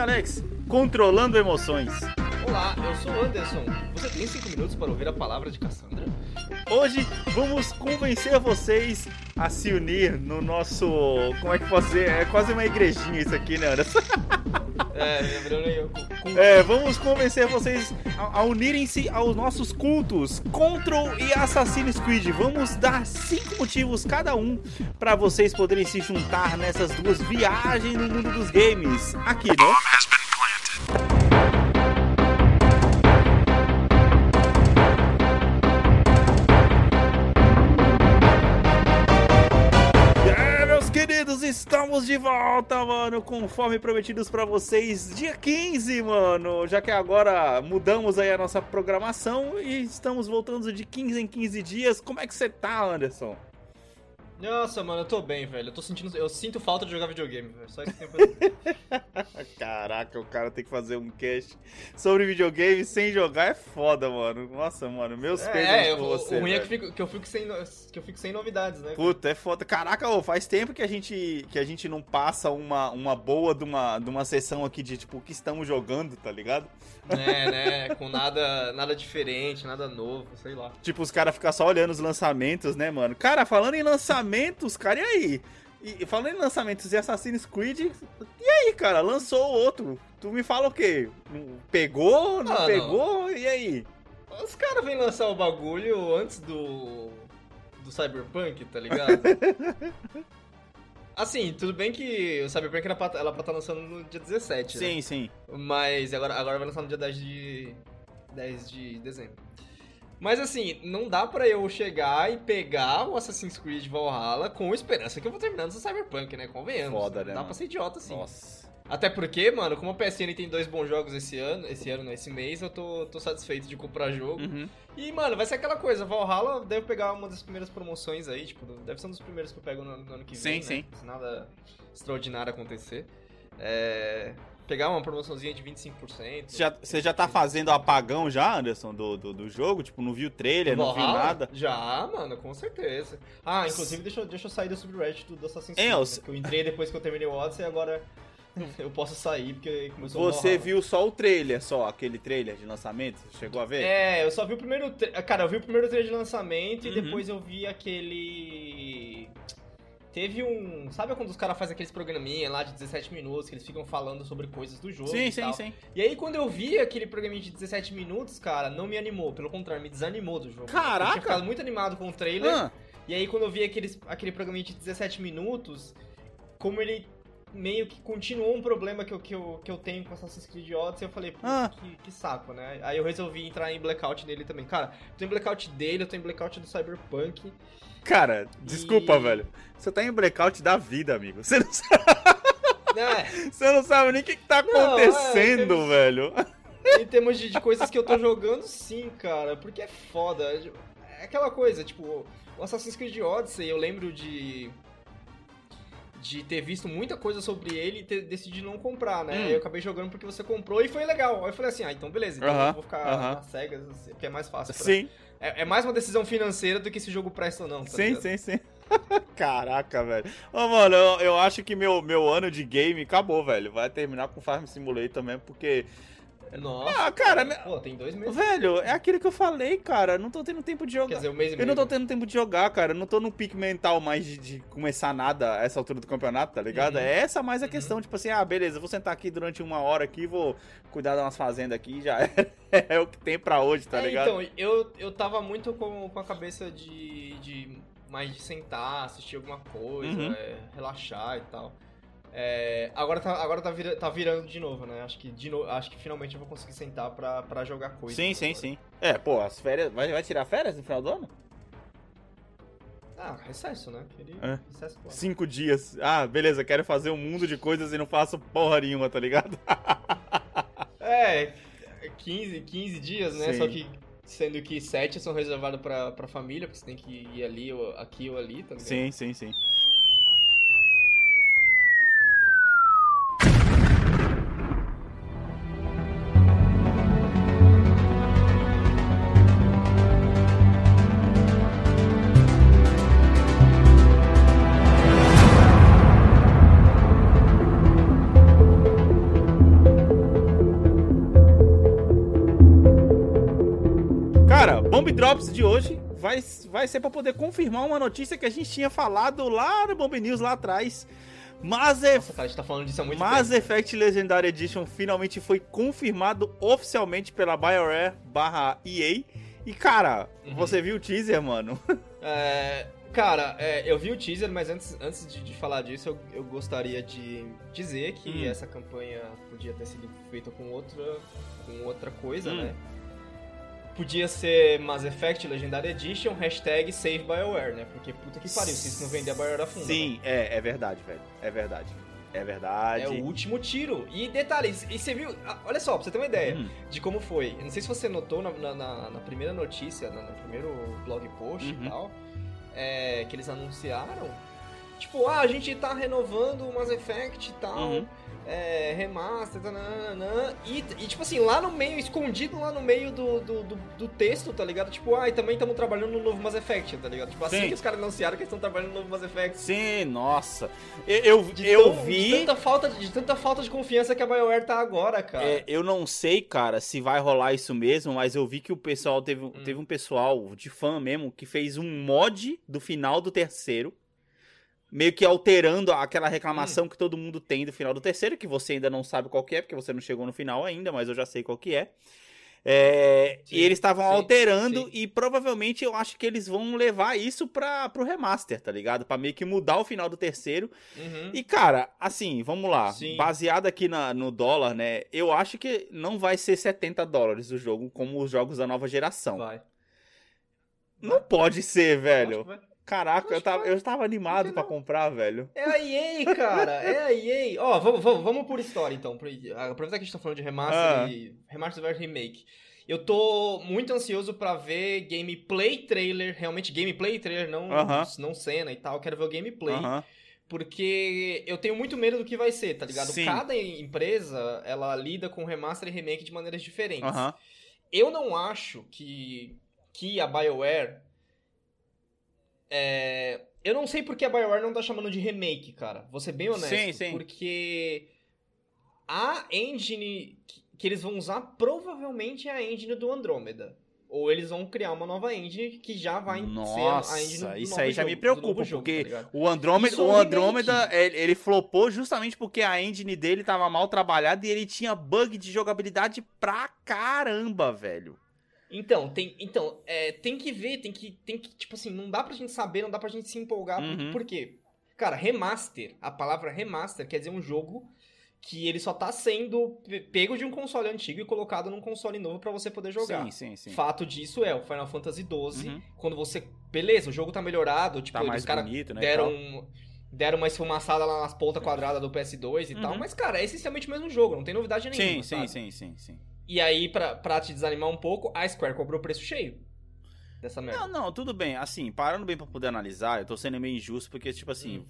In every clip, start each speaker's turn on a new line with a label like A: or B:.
A: é Alex, controlando emoções.
B: Olá, eu sou o Anderson. Você tem 5 minutos para ouvir a palavra de Cassandra?
A: Hoje vamos convencer vocês a se unir no nosso. Como é que ser? É quase uma igrejinha isso aqui, né, Anderson?
B: É, lembrando aí.
A: É, vamos convencer vocês a, a unirem-se aos nossos cultos Control e Assassin's Creed. Vamos dar cinco motivos cada um para vocês poderem se juntar nessas duas viagens no mundo dos games. Aqui, né? Estamos de volta, mano, conforme prometidos pra vocês, dia 15, mano, já que agora mudamos aí a nossa programação e estamos voltando de 15 em 15 dias. Como é que você tá, Anderson?
B: Nossa, mano, eu tô bem, velho. Eu tô sentindo. Eu sinto falta de jogar videogame, velho. Só isso que tem pra.
A: Caraca, o cara tem que fazer um cast sobre videogame sem jogar é foda, mano. Nossa, mano, meus
B: É,
A: pêsames
B: é,
A: por
B: o,
A: você.
B: o ruim é que, fico- que eu fico sem, que eu fico sem novidades, né?
A: Puta, é foda. Caraca, ô, faz tempo que a gente, que a gente não passa uma, uma boa de uma, de uma sessão aqui de tipo o que estamos jogando, tá ligado?
B: É, né? Com nada, nada diferente, nada novo, sei lá.
A: Tipo, os caras ficam só olhando os lançamentos, né, mano? Cara, falando em lançamentos, cara, e aí? E, e falando em lançamentos de Assassin's Creed, e aí, cara? Lançou outro. Tu me fala o quê? Não- Pegou? Não
B: Ah, não.
A: pegou? E aí?
B: Os caras vêm lançar o bagulho antes do. do Cyberpunk, tá ligado? Assim, tudo bem que o Cyberpunk era pra, ela pra estar lançando no dia 17, né?
A: Sim, sim.
B: Mas agora, agora vai lançar no dia 10 de. 10 de dezembro. Mas assim, não dá pra eu chegar e pegar o Assassin's Creed Valhalla com esperança que eu vou terminar no Cyberpunk, né? Convenhamos.
A: Foda, né,
B: Dá
A: mano?
B: pra ser idiota assim.
A: Nossa.
B: Até porque, mano, como a PSN tem dois bons jogos esse ano, esse ano, não, esse mês, eu tô, tô satisfeito de comprar jogo.
A: Uhum.
B: E, mano, vai ser aquela coisa, Valhalla deve pegar uma das primeiras promoções aí, tipo, deve ser um dos primeiros que eu pego no, no ano que
A: Sim,
B: vem,
A: sim.
B: né? Se nada extraordinário acontecer. É... Pegar uma promoçãozinha de 25%.
A: Você já, você já tá fazendo apagão já, Anderson, do, do, do jogo? Tipo, não viu trailer, não viu nada?
B: Já, mano, com certeza. Ah, inclusive, deixa, eu- deixa eu sair do subreddit do, do Assassin's
A: É,
B: Creed,
A: eu-
B: né? eu entrei depois que eu terminei o Odyssey e agora eu posso sair porque começou o
A: Você viu só o trailer, só aquele trailer de lançamento? Você chegou a ver?
B: É, eu só vi o primeiro. tra- Cara, eu vi o primeiro trailer de lançamento e
A: Uhum.
B: depois eu vi aquele. Teve um. Sabe quando os caras fazem aqueles programinha lá de 17 minutos que eles ficam falando sobre coisas do jogo?
A: sim,
B: e
A: sim,
B: tal?
A: sim.
B: E aí, quando eu vi aquele programinha de 17 minutos, cara, não me animou. Pelo contrário, me desanimou do jogo.
A: Caraca!
B: Eu tinha ficado muito animado com o trailer.
A: Ah,
B: E aí, quando eu vi aqueles, aquele programinha de 17 minutos, como ele meio que continuou um problema que eu, que eu, que eu tenho com Assassin's Creed Odyssey, eu falei, pô,
A: Ah.
B: que, que saco, né? Aí eu resolvi entrar em blackout dele também. Cara, eu tô em blackout dele, eu tô em blackout do Cyberpunk.
A: Cara, desculpa,
B: E-
A: velho. Você tá em blackout da vida, amigo. Você não sabe,
B: É,
A: você não sabe nem o que, que tá
B: Não, é,
A: acontecendo, velho.
B: em termos de, de coisas que eu tô jogando, sim, cara, porque é foda. É aquela coisa, tipo, o Assassin's Creed Odyssey, eu lembro de. De ter visto muita coisa sobre ele e ter decidido não comprar, né?
A: Hum.
B: Aí eu acabei jogando porque você comprou e foi legal. Aí eu falei assim, ah, então beleza, então
A: Aham,
B: eu vou ficar
A: aham.
B: nas cegas, porque é mais fácil. pra-
A: Sim,
B: É, é mais uma decisão financeira do que se o jogo presta ou não. tá
A: sim,
B: ligado?
A: sim, sim. Caraca, velho. Ô, mano, eu, eu acho que meu, meu ano de game acabou, velho. Vai terminar com Farm Simulator mesmo, porque.
B: Nossa.
A: Ah, cara, né?
B: Pô, tem dois meses.
A: Velho, é aquilo que eu falei, cara. Não tô tendo tempo de jogar.
B: Quer dizer, um mês e
A: Eu
B: meio.
A: não tô tendo tempo de jogar, cara. Eu não tô no pique mental mais de, de começar nada a essa altura do campeonato, tá ligado?
B: Uhum.
A: É essa mais a
B: Uhum.
A: questão, tipo assim, ah, beleza, vou sentar aqui durante uma hora aqui, vou cuidar das umas fazendas aqui e já é, é o que tem pra hoje, tá
B: É,
A: ligado?
B: Então, eu, eu tava muito com, com a cabeça de, de mais de sentar, assistir alguma coisa,
A: Uhum.
B: é, relaxar e tal. É, agora tá, agora tá, vira- tá virando de novo, né? Acho que, de no, acho que finalmente eu vou conseguir sentar pra, pra jogar coisa.
A: sim, sim, sim. É, pô, as férias. Vai, vai tirar férias no final do ano?
B: Ah, recesso, né? Queria
A: É.
B: recesso, pô.
A: Cinco dias. Ah, beleza, quero fazer um mundo de coisas e não faço porra nenhuma, tá ligado?
B: É, 15, 15 dias, né?
A: Sim.
B: Só que sendo que 7 são reservados pra, pra família, porque você tem que ir ali, ou aqui ou ali, tá ligado?
A: Sim, sim, sim. Bomb Drops de hoje vai, vai ser para poder confirmar uma notícia que a gente tinha falado lá no Bomb News lá atrás. Mass,
B: Nossa, cara, a gente tá falando disso há muito
A: Mass
B: tempo.
A: Effect Legendary Edition finalmente foi confirmado oficialmente pela BioWare barra EA. E cara,
B: Uhum.
A: você viu o teaser, mano?
B: É, cara, é, eu vi o teaser, mas antes, antes de, de falar disso, eu, eu gostaria de dizer que
A: Hum.
B: essa campanha podia ter sido feita com outra, com outra coisa,
A: Hum.
B: né? Podia ser Mass Effect Legendary Edition, hashtag Save BioWare, né? Porque puta que pariu, se isso não vender a BioWare afunda.
A: Sim, é, é verdade, velho. É verdade. É verdade.
B: É o último tiro. E detalhes, e você viu. ah, Olha só, pra você ter uma ideia
A: Hum.
B: de como foi. Eu não sei se você notou na, na- na- primeira notícia, na- no primeiro blog post
A: Uhum.
B: e tal, é, que eles anunciaram. Tipo, ah, a gente tá renovando o Mass Effect e tal,
A: Uhum.
B: É, remaster, tananana, e, e tipo assim, lá no meio, escondido lá no meio do, do, do- do texto, tá ligado? Tipo, ah, e também estamos trabalhando no novo Mass Effect, tá ligado? Tipo, assim
A: Sim.
B: que os caras anunciaram que estão trabalhando no novo Mass Effect.
A: Sim, nossa. Eu, eu, eu
B: tão-
A: vi.
B: De tanta, falta, de tanta falta de confiança que a BioWare tá agora, cara.
A: É, eu não sei, cara, se vai rolar isso mesmo, mas eu vi que o pessoal teve,
B: Hum.
A: teve um pessoal de fã mesmo que fez um mod do final do terceiro, meio que alterando aquela reclamação
B: Hum.
A: que todo mundo tem do final do terceiro, que você ainda não sabe qual que é, porque você não chegou no final ainda, mas eu já sei qual que é. É,
B: Sim,
A: e eles estavam alterando
B: sim.
A: e provavelmente eu acho que eles vão levar isso para pro remaster, tá ligado? Pra meio que mudar o final do terceiro
B: Uhum.
A: e, cara, assim, vamos lá.
B: Sim.
A: Baseado aqui na- no dólar, né? Eu acho que não vai ser 70 dólares o jogo, como os jogos da nova geração.
B: Vai.
A: Não pode ser, velho. Caraca, eu tava, eu tava animado
B: não?
A: comprar, velho.
B: É a EA, cara. É a EA. Ó, vamos, vamos, vamos por história, então. Aproveitar que a gente tá falando de remaster
A: Ah.
B: e... Remaster versus remake. Eu tô muito ansioso pra ver gameplay trailer, realmente gameplay trailer, não,
A: Aham.
B: não cena e tal. Eu quero ver o gameplay.
A: Aham.
B: Porque eu tenho muito medo do que vai ser, tá ligado?
A: Sim.
B: Cada empresa, ela lida com remaster e remake de maneiras diferentes.
A: Aham.
B: Eu não acho que, que a BioWare. É, eu não sei porque a BioWare não tá chamando de remake, cara. Vou ser bem honesto.
A: Sim, sim.
B: Porque a engine que, eles vão usar provavelmente é a engine do Andromeda. Ou eles vão criar uma nova engine que já vai ser a engine do
A: Nossa, isso aí já
B: jogo-
A: me
B: do
A: preocupa,
B: jogo,
A: porque
B: tá
A: o Andrômeda,
B: Isso é
A: o. Andrômeda ele, ele flopou justamente porque a engine dele tava mal trabalhada e ele tinha bug de jogabilidade pra caramba, velho.
B: Então, tem, então é, tem que ver, tem que, tem que, tipo assim, não dá pra gente saber, não dá pra gente se empolgar, por-
A: Uhum.
B: por quê? Cara, remaster, a palavra remaster quer dizer um jogo que ele só tá sendo pe- pego de um console antigo e colocado num console novo pra você poder jogar.
A: Sim, sim, sim.
B: Fato disso é o Final Fantasy XII,
A: Uhum.
B: quando você, beleza, o jogo tá melhorado, tipo,
A: Tá mais
B: os caras
A: né?
B: deram
A: tal.
B: deram uma esfumaçada lá nas pontas quadradas do PS2 e tal,
A: Uhum.
B: mas cara, é essencialmente o mesmo jogo, não tem novidade nenhuma,
A: Sim, sim, sim, sim, sim.
B: E aí, pra, pra te desanimar um pouco, a Square cobrou preço cheio dessa merda.
A: Não, não, tudo bem. Assim, parando bem pra poder analisar, eu tô sendo meio injusto, porque, tipo assim,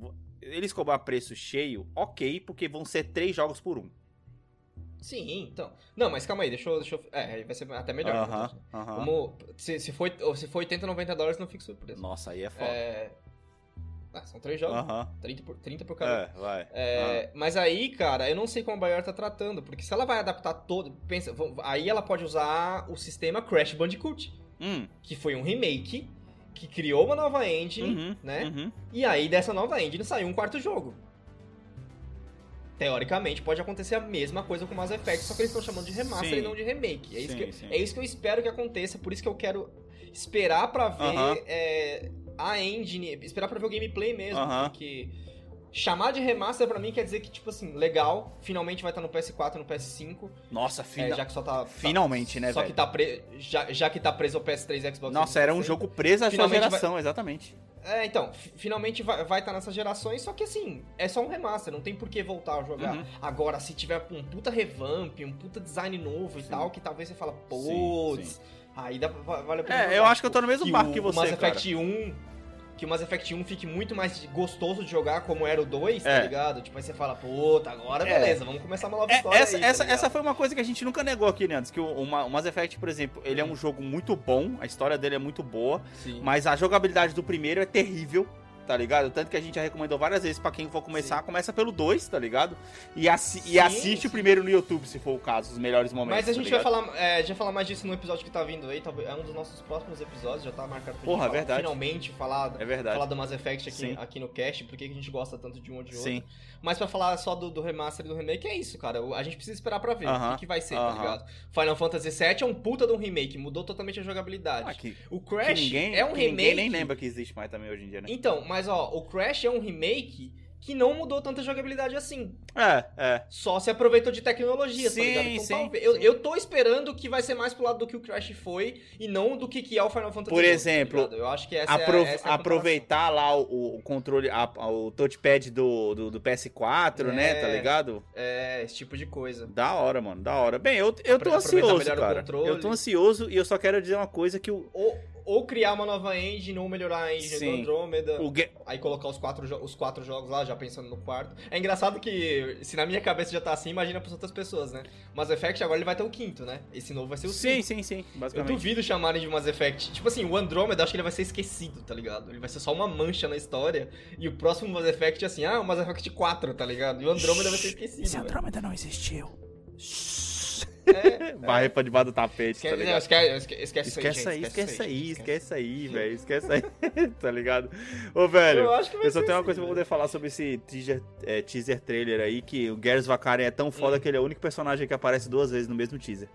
B: Hum.
A: eles cobrar preço cheio, ok, porque vão ser três jogos por um.
B: Sim, então. Não, mas calma aí, deixa eu. Deixa eu é, vai ser até melhor.
A: Aham,
B: né?
A: aham.
B: Vamos, se, se, for, se for 80, 90 dólares, não fique surpreso.
A: Nossa, aí é foda.
B: É. Ah, são três jogos.
A: Aham.
B: 30, por, 30 por cada.
A: É, vai.
B: É, Mas aí, cara, eu não sei como a BioWare tá tratando, porque se ela vai adaptar todo. Pensa, aí ela pode usar o sistema Crash Bandicoot,
A: Ah. Hum,
B: que foi um remake que criou uma nova engine,
A: uhum,
B: né?
A: uhum.
B: E aí dessa nova engine saiu um quarto jogo. Teoricamente pode acontecer a mesma coisa com Mass Effect, só que eles estão chamando de remaster
A: Sim.
B: e não de remake. É isso,
A: Sim,
B: que, eu- é isso que eu espero que aconteça, por isso que eu quero esperar pra ver é, a engine, esperar pra ver o gameplay mesmo,
A: Aham.
B: porque chamar de remaster pra mim quer dizer que tipo assim, legal, finalmente vai estar no PS4 e no PS5,
A: Nossa,
B: é,
A: fina...
B: já que só tá
A: finalmente, né,
B: Só
A: velho?
B: que tá pre... já, já que tá preso ao PS3 e Xbox
A: Nossa, era um
B: 360.
A: jogo preso a sua
B: Finalmente vai-
A: geração, exatamente.
B: É, então, fi- finalmente vai estar vai tá nessas gerações, só que assim, é só um remaster, não tem por que voltar a jogar.
A: Uhum.
B: Agora, se tiver um puta revamp, um puta design novo e
A: Sim.
B: tal, que talvez você fala, putz. Aí dá, va- vale a pena
A: É,
B: jogar.
A: eu acho que eu tô no mesmo barco
B: o,
A: que
B: o
A: você,
B: Mass
A: cara.
B: Effect 1, que o Mass Effect 1 fique muito mais gostoso de jogar como era o 2,
A: É.
B: tá ligado? Tipo, aí você fala, puta, agora
A: É.
B: beleza, vamos começar uma nova
A: É,
B: história
A: essa,
B: aí, tá
A: essa,
B: ligado?
A: essa foi uma coisa que a gente nunca negou aqui, Leandro. Que o, o o Mass Effect, por exemplo, ele é um jogo muito bom, a história dele é muito boa,
B: Sim.
A: mas a jogabilidade do primeiro é terrível. Tá ligado? Tanto que a gente já recomendou várias vezes pra quem for começar,
B: Sim.
A: começa pelo 2, tá ligado? E, assi e
B: Sim,
A: assiste
B: sim.
A: o primeiro no YouTube, se for o caso, os melhores momentos.
B: Mas a
A: tá
B: gente vai
A: ligado?
B: falar, é, vai falar mais disso no episódio que tá vindo aí, talvez é um dos nossos próximos episódios, já tá marcado pra
A: Porra,
B: gente falar,
A: verdade.
B: finalmente falar,
A: É verdade.
B: falar do Mass Effect aqui, aqui no cast, por que que a gente gosta tanto de um ou de outro.
A: Sim.
B: Mas pra falar só do, do remaster e do remake, é isso, cara. A gente precisa esperar pra ver
A: Aham,
B: o que, que vai ser,
A: aham.
B: tá ligado? Final Fantasy VII é um puta de um remake, mudou totalmente a jogabilidade.
A: Ah, que,
B: O Crash
A: ninguém,
B: é um remake.
A: ninguém nem lembra que existe mais também hoje em dia, né?
B: Então, mas ó, o Crash é um remake que não mudou tanta jogabilidade assim.
A: É, é.
B: Só se aproveitou de tecnologia,
A: Sim,
B: tá ligado? Então,
A: sim,
B: talvez- eu,
A: sim.
B: eu tô esperando que vai ser mais pro lado do que o Crash foi e não do que, que é o Final Fantasy
A: Por
B: XII,
A: exemplo,
B: tá ligado? eu acho que essa é, essa é
A: aproveitar lá o, o controle, a- o touchpad do, do, do PS4, né?
B: É.
A: Tá ligado?
B: comparação. É, esse tipo de coisa.
A: Da hora, mano, da hora. Bem, eu, eu tô ansioso,
B: o
A: cara. Eu tô ansioso e eu só quero dizer uma coisa que o,
B: Ou, ou criar uma nova engine, ou melhorar a engine
A: Sim.
B: do Andromeda.
A: o Ge-
B: Aí colocar os quatro, os quatro jogos lá, já pensando no quarto. É engraçado que, se na minha cabeça já tá assim, imagina pras outras pessoas, né? Mass Effect agora ele vai ter o quinto, né? Esse novo vai ser o
A: Sim,
B: cinco.
A: sim, sim,
B: Eu
A: basicamente.
B: duvido chamarem de Mass Effect. Tipo assim, o Andromeda, acho que ele vai ser esquecido, tá ligado? Ele vai ser só uma mancha na história. E o próximo Mass Effect é assim, ah, o Mass Effect 4, tá ligado? E o Andromeda vai ser esquecido.
A: Esse
B: velho.
A: Andrômeda não existiu.
B: É,
A: Vai pra debaixo do tapete, tá
B: Esquece,
A: ligado?
B: não, esquece, esquece, esquece,
A: aí,
B: gente,
A: esquece aí, esquece aí, velho. Esquece aí, tá ligado? Ô, velho,
B: Eu acho que
A: eu só tenho uma
B: assim,
A: coisa pra
B: velho.
A: poder falar sobre esse teaser, é, teaser trailer aí, que o Garrus Vakaren é tão foda
B: Hum.
A: que ele é o único personagem que aparece duas vezes no mesmo teaser.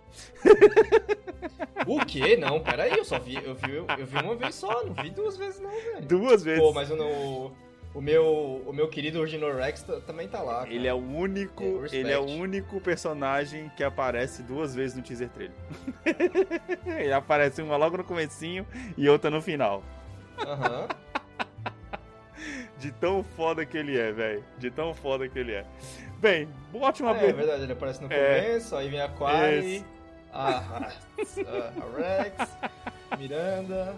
B: O quê? Não, peraí, eu só vi, eu vi, eu vi uma vez só, não vi duas vezes não, velho.
A: Duas vezes.
B: Pô, mas eu não... O meu, o meu querido Original Rex também tá lá. cara.
A: Ele é o único,
B: É,
A: ele é o único personagem que aparece duas vezes no teaser trailer. ele aparece uma logo no comecinho e outra no final.
B: Aham.
A: De tão foda que ele é, velho. De tão foda que ele é. Bem, ótima
B: É, é
A: pergunta.
B: verdade, ele aparece no
A: É.
B: começo, aí vem a Quari,
A: Esse.
B: a, a, a Rex, Miranda.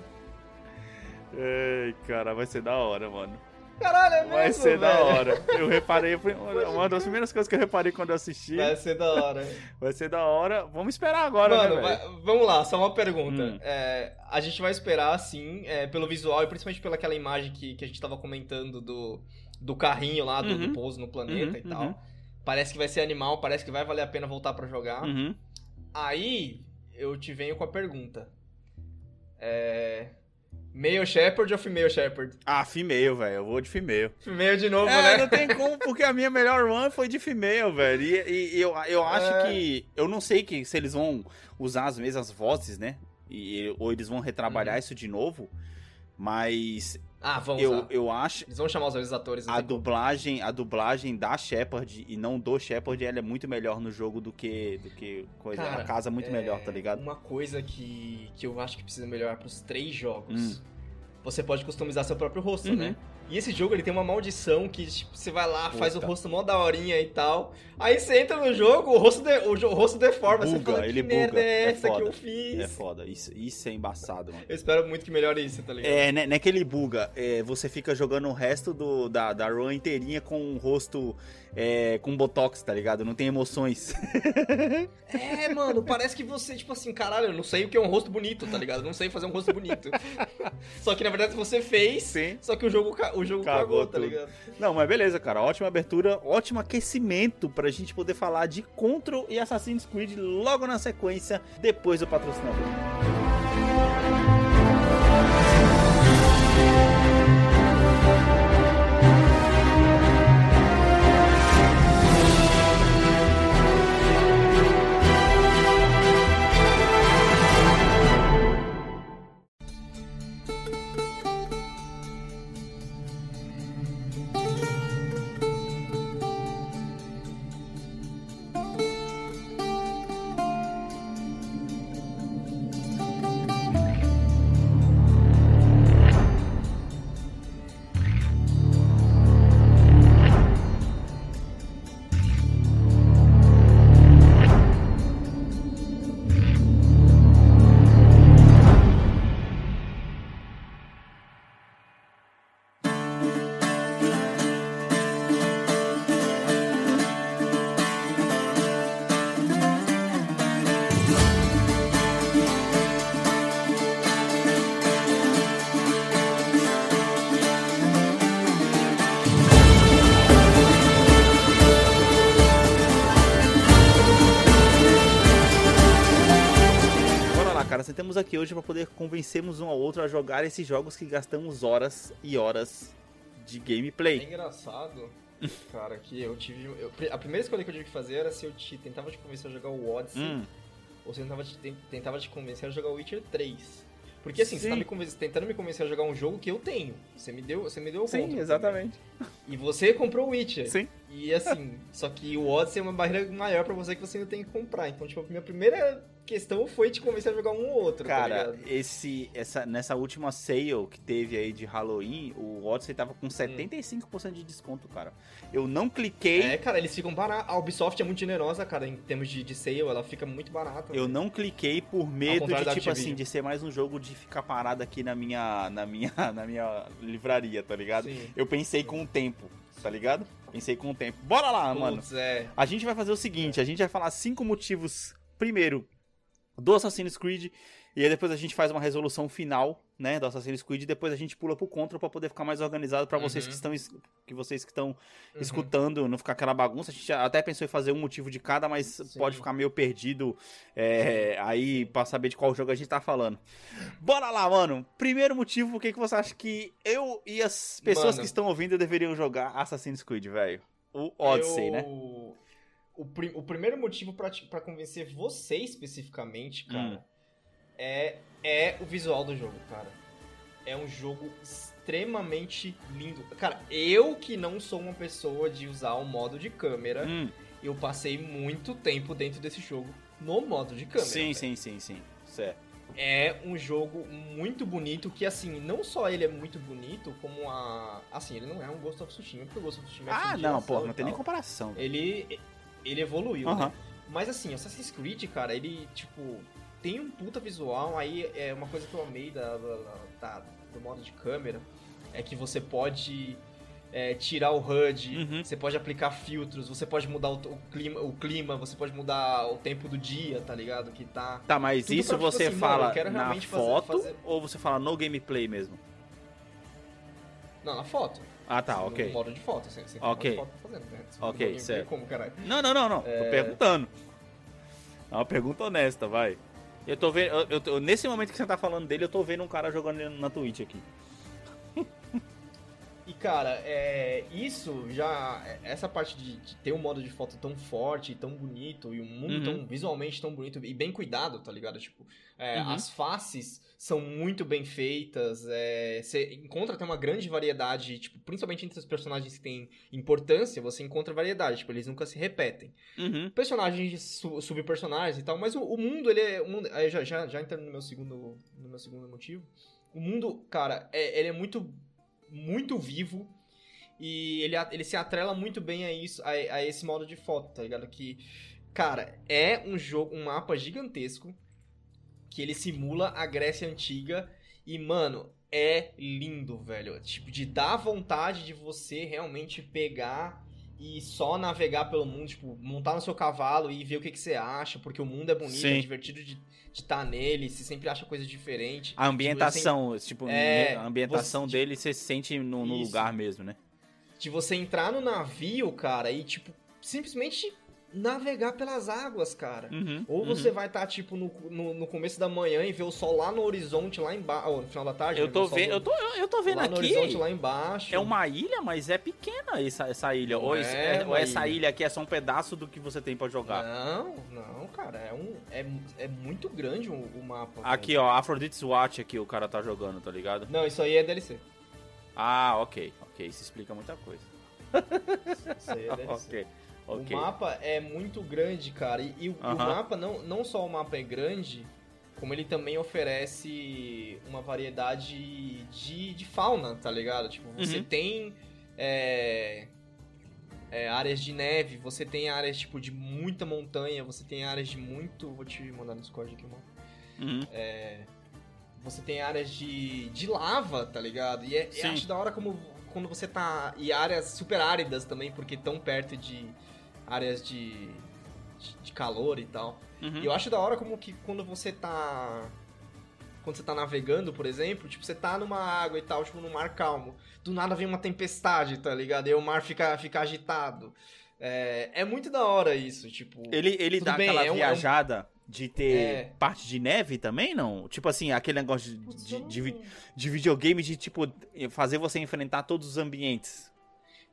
A: Ai, cara, vai ser da hora, mano.
B: Caralho, é mesmo,
A: Vai ser da
B: velho.
A: hora. Eu reparei, foi uma das primeiras coisas que eu reparei quando eu assisti.
B: Vai ser da hora.
A: Vai ser da hora. Vamos esperar agora,
B: Mano,
A: né,
B: vai- vamos lá, só uma pergunta.
A: Hum.
B: É, a gente vai esperar, sim, é, pelo visual e principalmente pelaquela imagem que, que a gente tava comentando do, do carrinho lá, do,
A: Uhum.
B: do pouso no planeta
A: Uhum,
B: e tal.
A: uhum.
B: Parece que vai ser animal, parece que vai valer a pena voltar pra jogar.
A: Uhum.
B: Aí, eu te venho com a pergunta. É... Male Shepherd ou Female Shepherd?
A: Ah, female, velho. Eu vou de female.
B: Female de novo,
A: É,
B: né?
A: não tem como, porque a minha melhor run foi de female, velho. E, e- eu, eu acho
B: É.
A: que. Eu não sei que, se eles vão usar as mesmas vozes, né? E, ou eles vão retrabalhar
B: Uhum.
A: isso de novo. Mas
B: Ah, vamos
A: eu,
B: lá.
A: eu acho.
B: Eles vão chamar os dois atores.
A: A
B: como.
A: dublagem, a dublagem da Shepard e não do Shepard, ela é muito melhor no jogo do que do que coisa.
B: Cara,
A: ela casa muito
B: é,
A: melhor, tá ligado?
B: Uma coisa que, que eu acho que precisa melhorar pros três jogos.
A: Hum.
B: Você pode customizar seu próprio rosto,
A: Uhum.
B: né? E esse jogo ele tem uma maldição que tipo, você vai lá, faz o
A: Puta.
B: rosto mó daorinha e tal. Aí você entra no jogo, o rosto, de- o, o rosto deforma. você
A: Buga,
B: fala,
A: ele
B: que merda
A: buga,
B: é
A: é
B: essa que eu fiz?
A: É foda. Isso, isso é embaçado, mano.
B: Eu espero muito que melhore isso, tá ligado?
A: É, né, não é que ele buga. é, você fica jogando o resto do, da, da run inteirinha com o rosto é, com botox, tá ligado? Não tem emoções.
B: É, mano, parece que você, tipo assim, caralho, eu não sei o que é um rosto bonito, tá ligado? Eu não sei fazer um rosto bonito. só que na verdade você fez,
A: Sim.
B: só que o jogo, ca- o jogo
A: Cagou
B: cagou, tá ligado?
A: Não, mas beleza, cara. Ótima abertura, ótimo aquecimento pra gente poder falar de Control e Assassin's Creed logo na sequência, depois do patrocinador. Aqui hoje para poder convencermos um ao outro a jogar esses jogos que gastamos horas e horas de
B: É
A: gameplay.
B: engraçado, cara, que eu tive. eu- a primeira escolha que eu tive que fazer era se eu te, tentava te convencer a jogar o Odyssey
A: Hum,
B: ou se eu tentava te, ten- tentava te convencer a jogar o Witcher 3. Porque assim, você tá
A: Sim.
B: me tentando me convencer a jogar um jogo que eu tenho. Você me deu, você me deu o
A: sim,
B: também.
A: exatamente.
B: E você comprou o Witcher.
A: Sim.
B: E assim, só que o Odyssey é uma barreira maior pra você que você ainda tem que comprar. Então, tipo, a minha primeira questão foi te convencer a jogar um ou outro, tá
A: Cara,
B: ligado?
A: esse, essa, nessa última sale que teve aí de Halloween, o Odyssey tava com 75% de desconto, cara. Eu não cliquei,
B: É, cara, eles ficam baratos. A Ubisoft é muito generosa, cara, em termos de, de sale, ela fica muito barata.
A: eu não cliquei por medo de, tipo assim, de ser mais um jogo de ficar parado aqui na minha, na minha, na minha livraria, tá ligado?
B: Sim.
A: Eu pensei com o tempo, tá ligado? Pensei com o tempo. Bora lá, mano.
B: É.
A: A gente vai fazer o seguinte, a gente vai falar cinco motivos, primeiro, do Assassin's Creed, e aí depois a gente faz uma resolução final, né, do Assassin's Creed, e depois a gente pula pro Contra pra poder ficar mais organizado pra vocês
B: Uhum.
A: que estão es- que vocês que estão
B: Uhum.
A: escutando, não ficar aquela bagunça. A gente até pensou em fazer um motivo de cada, mas
B: Sim.
A: pode ficar meio perdido é, aí pra saber de qual jogo a gente tá falando. Bora lá, mano. Primeiro motivo, por que que você acha que eu e as pessoas
B: Mano.
A: que estão ouvindo deveriam jogar Assassin's Creed, velho? O Odyssey,
B: Eu-
A: né?
B: O, o primeiro motivo pra convencer você especificamente,
A: Hum.
B: cara, é, é o visual do jogo, cara. É um jogo extremamente lindo. Cara, eu que não sou uma pessoa de usar o modo de câmera,
A: Hum.
B: eu passei muito tempo dentro desse jogo no modo de câmera.
A: Sim,
B: velho.
A: sim, sim, sim. Certo.
B: É um jogo muito bonito, que assim, não só ele é muito bonito, como a... Assim, ele não é um Ghost of Tsushima, porque o Ghost of Tsushima é
A: Ah, não, pô, não tem nem comparação.
B: Ele, ele evoluiu,
A: Aham.
B: né? Mas assim, Assassin's Creed, cara, ele, tipo, tem um puta visual, aí é uma coisa que eu amei da, da- da- do modo de câmera, é que você pode é, tirar o HUD,
A: Uhum.
B: você pode aplicar filtros, você pode mudar o, o clima, o clima, você pode mudar o tempo do dia, tá ligado? Que tá...
A: Tá, mas
B: Tudo
A: isso
B: pra, tipo
A: você
B: assim,
A: fala na
B: fazer-
A: foto
B: fazer-
A: ou você fala no gameplay mesmo?
B: Não, na foto.
A: Ah, tá,
B: No
A: ok.
B: modo de foto, assim, você
A: Ok.
B: foto fazendo, né?
A: Ok, certo.
B: Como, caralho?
A: Não, não, não, não. Tô
B: É.
A: perguntando. É uma pergunta honesta, vai. Eu tô vendo. eu- eu tô- nesse momento que você tá falando dele, eu tô vendo um cara jogando na Twitch aqui.
B: E cara, é, isso já. Essa parte de, de ter um modo de foto tão forte, tão bonito, e um mundo
A: Uhum.
B: tão visualmente tão bonito e bem cuidado, tá ligado? Tipo, é,
A: Uhum.
B: as faces são muito bem feitas. é, você encontra até uma grande variedade, tipo, principalmente entre os personagens que têm importância, você encontra variedade, tipo, eles nunca se repetem.
A: Uhum.
B: Personagens, su- subpersonagens e tal, mas o, o mundo, ele é. Mundo, aí já, já, já entrando no meu segundo. No meu segundo motivo. O mundo, cara, é, ele é muito. Muito vivo. E ele, ele se atrela muito bem a isso, a, a esse modo de foto, tá ligado? Que, cara, é um jogo, um mapa gigantesco. Que ele simula a Grécia Antiga. E, mano, é lindo, velho. Tipo, de dar vontade de você realmente pegar e só navegar pelo mundo, tipo, montar no seu cavalo e ver o que, que você acha, porque o mundo é bonito,
A: Sim.
B: é divertido de estar nele, você sempre acha coisas diferentes.
A: A ambientação, tipo,
B: É,
A: a ambientação
B: você-
A: dele você sente no, no lugar mesmo, né?
B: De você entrar no navio, cara, e, tipo, simplesmente navegar pelas águas, cara.
A: Uhum,
B: Ou
A: uhum.
B: você vai estar, tipo, no, no, no começo da manhã e ver o sol lá no horizonte, lá embaixo, ou no final da tarde.
A: Eu
B: né,
A: tô vendo,
B: no-
A: eu tô, eu tô vendo
B: lá no
A: aqui.
B: horizonte, lá embaixo.
A: É uma ilha, mas é pequena essa, essa ilha.
B: Não
A: Ou,
B: é
A: é- ou essa
B: ilha.
A: ilha aqui é só um pedaço do que você tem pra jogar.
B: Não, não, cara, é, um, é, é muito grande o, o mapa.
A: Aqui, ó, Aphrodite's Watch aqui o cara tá jogando, tá ligado?
B: Não, isso aí é DLC.
A: Ah, ok, ok, isso explica muita coisa.
B: Isso aí é DLC.
A: ok, ok.
B: O mapa é muito grande, cara. E, e o, o
A: Aham.
B: mapa, não, não só o mapa é grande, como ele também oferece uma variedade de, de fauna, tá ligado? Tipo, você
A: Uhum.
B: tem é, é, áreas de neve, você tem áreas tipo de muita montanha, você tem áreas de muito. Vou te mandar no Discord aqui, mano.
A: Uhum.
B: Você tem áreas de, de lava, tá ligado? E é, acho da hora como quando você tá. E áreas super áridas também, porque tão perto de áreas de, de, de calor e tal.
A: Uhum.
B: E eu acho da hora como que quando você tá. Quando você tá navegando, por exemplo, tipo, você tá numa água e tal, tipo, num mar calmo. Do nada vem uma tempestade, tá ligado? E o mar fica, fica agitado. É, é muito da hora isso, tipo.
A: Ele, ele dá
B: bem,
A: aquela
B: é um- é um-
A: viajada De ter
B: É.
A: parte de neve também, não? Tipo assim, aquele negócio de, de, de de videogame de, tipo, fazer você enfrentar todos os ambientes.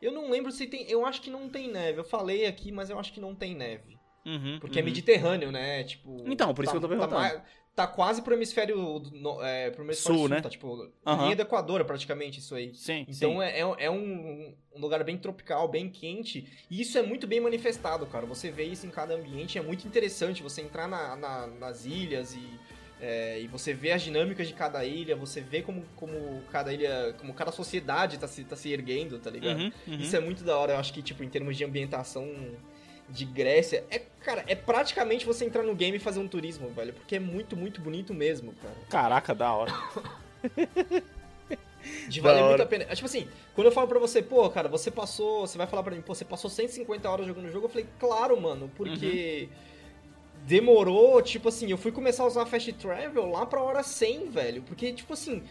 B: Eu não lembro se tem. Eu acho que não tem neve. Eu falei aqui, mas eu acho que não tem neve.
A: Uhum,
B: Porque é
A: uhum.
B: Mediterrâneo, né? Tipo.
A: Então, por isso que eu tô perguntando.
B: Tá, tá quase pro hemisfério, no- é, pro hemisfério
A: Sul, né?
B: Tá tipo,
A: Aham.
B: linha do Equador, praticamente, isso aí.
A: Sim,
B: Então
A: sim.
B: é, é, é um, um lugar bem tropical, bem quente. E isso é muito bem manifestado, cara. Você vê isso em cada ambiente. É muito interessante você entrar na- na- nas ilhas e, é, e você vê as dinâmicas de cada ilha. Você vê como, como cada ilha, como cada sociedade tá se, tá se erguendo, tá ligado?
A: Uhum, uhum.
B: Isso é muito da hora. Eu acho que, tipo, em termos de ambientação de Grécia, é, cara, é praticamente você entrar no game e fazer um turismo, velho. Porque é muito, muito bonito mesmo, cara.
A: Caraca, da hora.
B: De valer muito a pena. É, Tipo assim, quando eu falo pra você, pô, cara, você passou. Você vai falar pra mim, pô, você passou 150 horas jogando o jogo, eu falei, claro, mano, porque. Demorou, tipo assim, eu fui começar a usar Fast Travel lá pra hora 100, velho. Porque, tipo assim,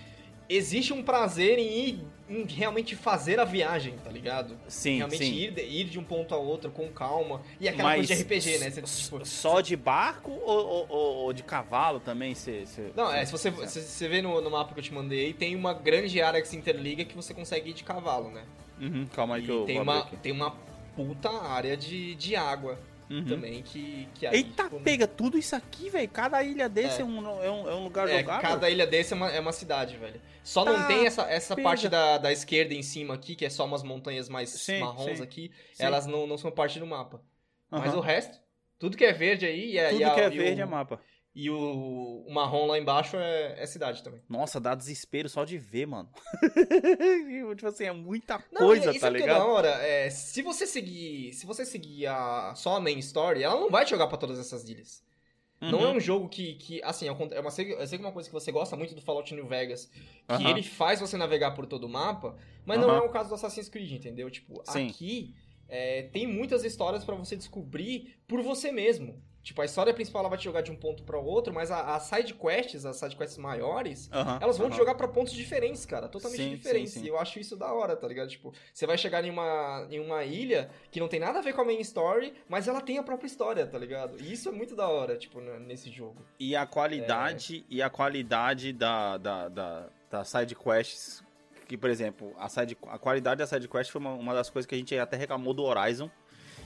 B: existe um prazer em ir, em realmente fazer a viagem, tá ligado?
A: Sim,
B: realmente
A: sim.
B: Ir, ir de um ponto a outro com calma. E aquela
A: Mas
B: coisa de RPG, né? Você, tipo,
A: Só de barco ou, ou- ou- de cavalo também? Cê, cê-
B: Não, é, se você, você vê no, no mapa que eu te mandei, tem uma grande área que se interliga que você consegue ir de cavalo, né?
A: Uhum, calma aí que eu
B: E tem uma,
A: aqui.
B: tem uma puta área de, de água
A: Uhum.
B: também que, que aí,
A: Eita,
B: tipo,
A: pega tudo isso aqui, velho. Cada ilha desse é,
B: É.
A: um, é, um, é um lugar
B: é,
A: jogável.
B: cada ilha desse é uma, é uma cidade, velho. Só
A: Tá,
B: não tem essa, essa
A: pega.
B: parte da, da esquerda em cima aqui, que é só umas montanhas mais
A: Sim,
B: marrons
A: sim.
B: aqui.
A: Sim.
B: Elas não, não são parte do mapa. Mas
A: Aham.
B: o resto, tudo que é verde aí a-
A: Tudo
B: e a-
A: que é verde
B: o,
A: é mapa.
B: E o, o marrom lá embaixo é, é cidade também.
A: Nossa, dá desespero só de ver, mano. tipo assim, é muita
B: Não,
A: coisa,
B: e
A: tá
B: é
A: ligado?
B: da hora. É, se você seguir, se você seguir a, só a main story, ela não vai te jogar pra todas essas ilhas. Não é
A: Uhum.
B: um jogo que, que assim, é uma, é uma, eu sei que é uma coisa que você gosta muito do Fallout New Vegas, que
A: Aham.
B: ele faz você navegar por todo o mapa, mas não
A: Aham.
B: é o caso do Assassin's Creed, entendeu? Tipo,
A: Sim.
B: aqui é, tem muitas histórias pra você descobrir por você mesmo. Tipo, a história principal ela vai te jogar de um ponto pra outro, mas a, as side quests, as side quests maiores, elas vão te jogar pra pontos diferentes, cara. Totalmente
A: Sim,
B: diferentes.
A: sim, sim.
B: E eu acho isso da hora, tá ligado? Tipo, você vai chegar em uma, em uma ilha que não tem nada a ver com a main story, mas ela tem a própria história, tá ligado? E isso é muito da hora, tipo, nesse jogo.
A: E a qualidade e a qualidade da, da, da, da side quests. Que, por exemplo, a, side, a qualidade da side quest foi uma, uma das coisas que a gente até reclamou do Horizon.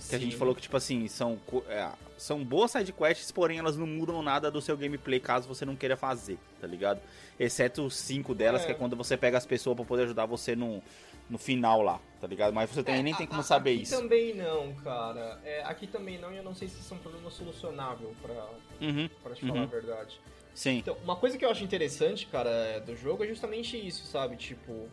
A: Que a gente falou que, tipo assim, são, é, são boas side quests, porém elas não mudam nada do seu gameplay caso você não queira fazer, tá ligado? Exceto cinco delas,
B: É.
A: que é quando você pega as pessoas pra poder ajudar você no, no final lá, tá ligado? Mas você também
B: É,
A: nem
B: a-
A: tem como saber
B: aqui
A: isso.
B: também não, cara. É, aqui também não, e eu não sei se isso é um problema solucionável, pra,
A: Uhum,
B: pra te falar
A: Uhum.
B: a verdade.
A: sim.
B: Então, uma coisa que eu acho interessante, cara, é, do jogo é justamente isso, sabe? Tipo,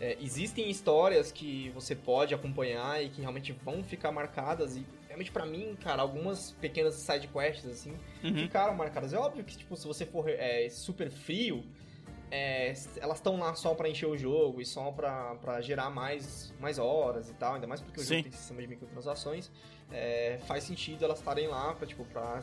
B: é, existem histórias que você pode acompanhar e que realmente vão ficar marcadas e realmente pra mim, cara, algumas pequenas side quests assim
A: Uhum.
B: ficaram marcadas. É óbvio que tipo, se você for é, super frio, é, elas estão lá só pra encher o jogo e só pra, pra gerar mais, mais horas e tal, ainda mais porque o
A: Sim.
B: jogo tem sistema de microtransações. É, faz sentido elas estarem lá pra, tipo, pra